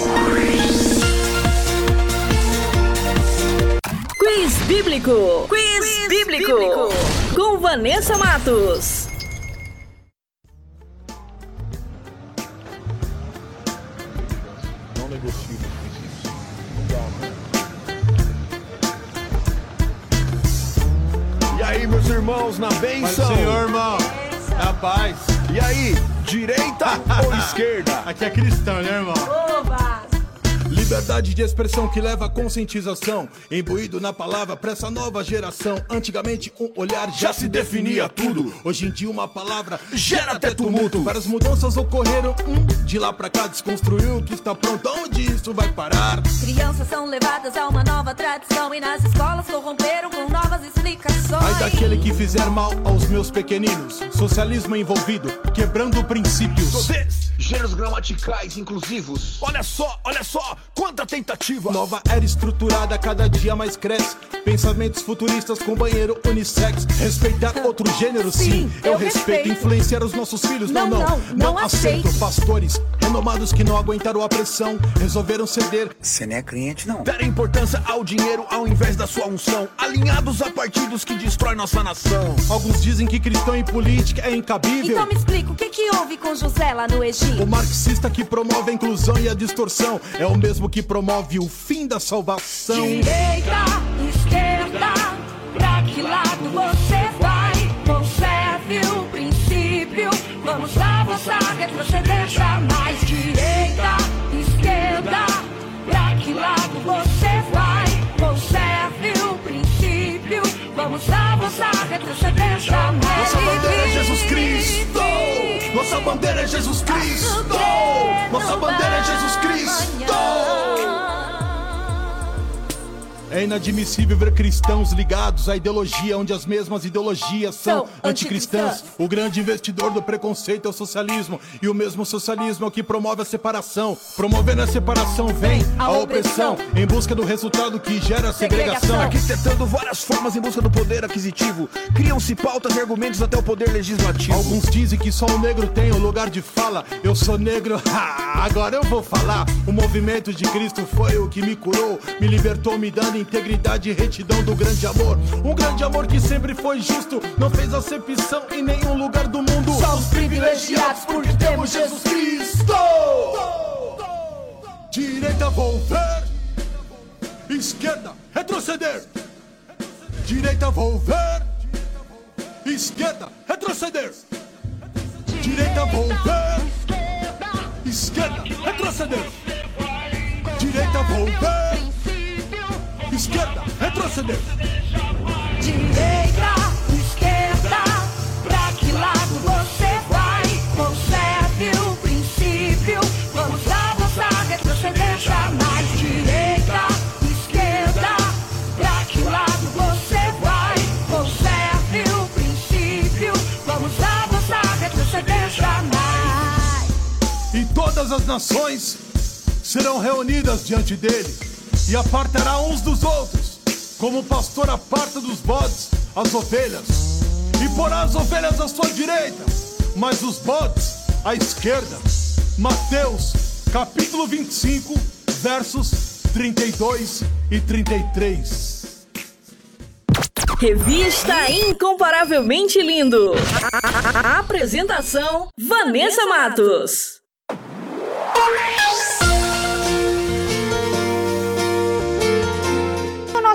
Quiz Bíblico. Quiz, bíblico. Com Vanessa Matos. Não negocio E aí, meus irmãos, na do Senhor, irmão. Na paz. E aí, direita ou esquerda? Aqui é cristão, né, irmão? Liberdade de expressão que leva à conscientização. Imbuído na palavra pra essa nova geração. Antigamente, um olhar já se definia tudo. Hoje em dia, uma palavra gera até tumulto. Várias mudanças ocorreram. Hum, de lá pra cá, desconstruiu o que está pronto. Onde isso vai parar? Crianças são levadas a uma nova tradição e nas escolas corromperam com novas explicações. Ai daquele que fizer mal aos meus pequeninos. Socialismo envolvido, quebrando princípios. Todes, gêneros gramaticais inclusivos. Olha só, olha só, quanta tentativa. Nova era estruturada, cada dia mais cresce. Pensamentos futuristas com banheiro unissex. Respeitar outro gênero, sim. Sim, eu, eu respeito. respeito. Influenciar os nossos filhos, não, Não, não. não, não aceito. Pastores renomados que não aguentaram a pressão, resolveram ceder. Você não é crente, não. Deram importância ao dinheiro ao invés da sua unção. Alinhados a partidos que destroem nossa nação. Alguns dizem que cristão em política é incabível. Então me explica, o que, que houve com José lá no Egito? O marxista que promove a inclusão e a distorção é o mesmo que promove o fim da salvação. Direita, esquerda, pra que lado você vai? Conserve o princípio, vamos avançar, retroceder jamais. Direita, esquerda, pra que lado você vai? Conserve o princípio, vamos avançar, retroceder jamais. Nossa bandeira é Jesus Cristo! Nossa bandeira é Jesus Cristo! Nossa bandeira é Jesus Cristo! É inadmissível ver cristãos ligados à ideologia onde as mesmas ideologias são São anticristãs. O grande investidor do preconceito é o socialismo e o mesmo socialismo é o que promove a separação. Promovendo a separação vem a, A opressão em busca do resultado que gera segregação. Segregação. Arquitetando várias formas em busca do poder aquisitivo. Criam-se pautas e argumentos até o poder legislativo. Alguns dizem que só o negro tem o lugar de fala. Eu sou negro, ha, agora eu vou falar. O movimento de Cristo foi o que me curou, me libertou, me dando integridade e retidão do grande amor. Um grande amor que sempre foi justo, não fez acepção em nenhum lugar do mundo. Somos privilegiados porque temos Jesus Cristo. Direita volver, esquerda retroceder. Direita volver, esquerda retroceder. Direita volver, esquerda retroceder. Direita volver, esquerda retroceder. Direita, esquerda, pra que lado você vai? Conserve o princípio, vamos avançar, retroceder jamais. Direita, esquerda, pra que lado você vai? Conserve o princípio, vamos avançar, retroceder jamais. E todas as nações serão reunidas diante dele e apartará uns dos outros, como o pastor aparta dos bodes as ovelhas. E porá as ovelhas à sua direita, mas os bodes à esquerda. Mateus, capítulo 25, versos 32 e 33. Revista Incomparavelmente Lindo. A- Apresentação: Vanessa Matos.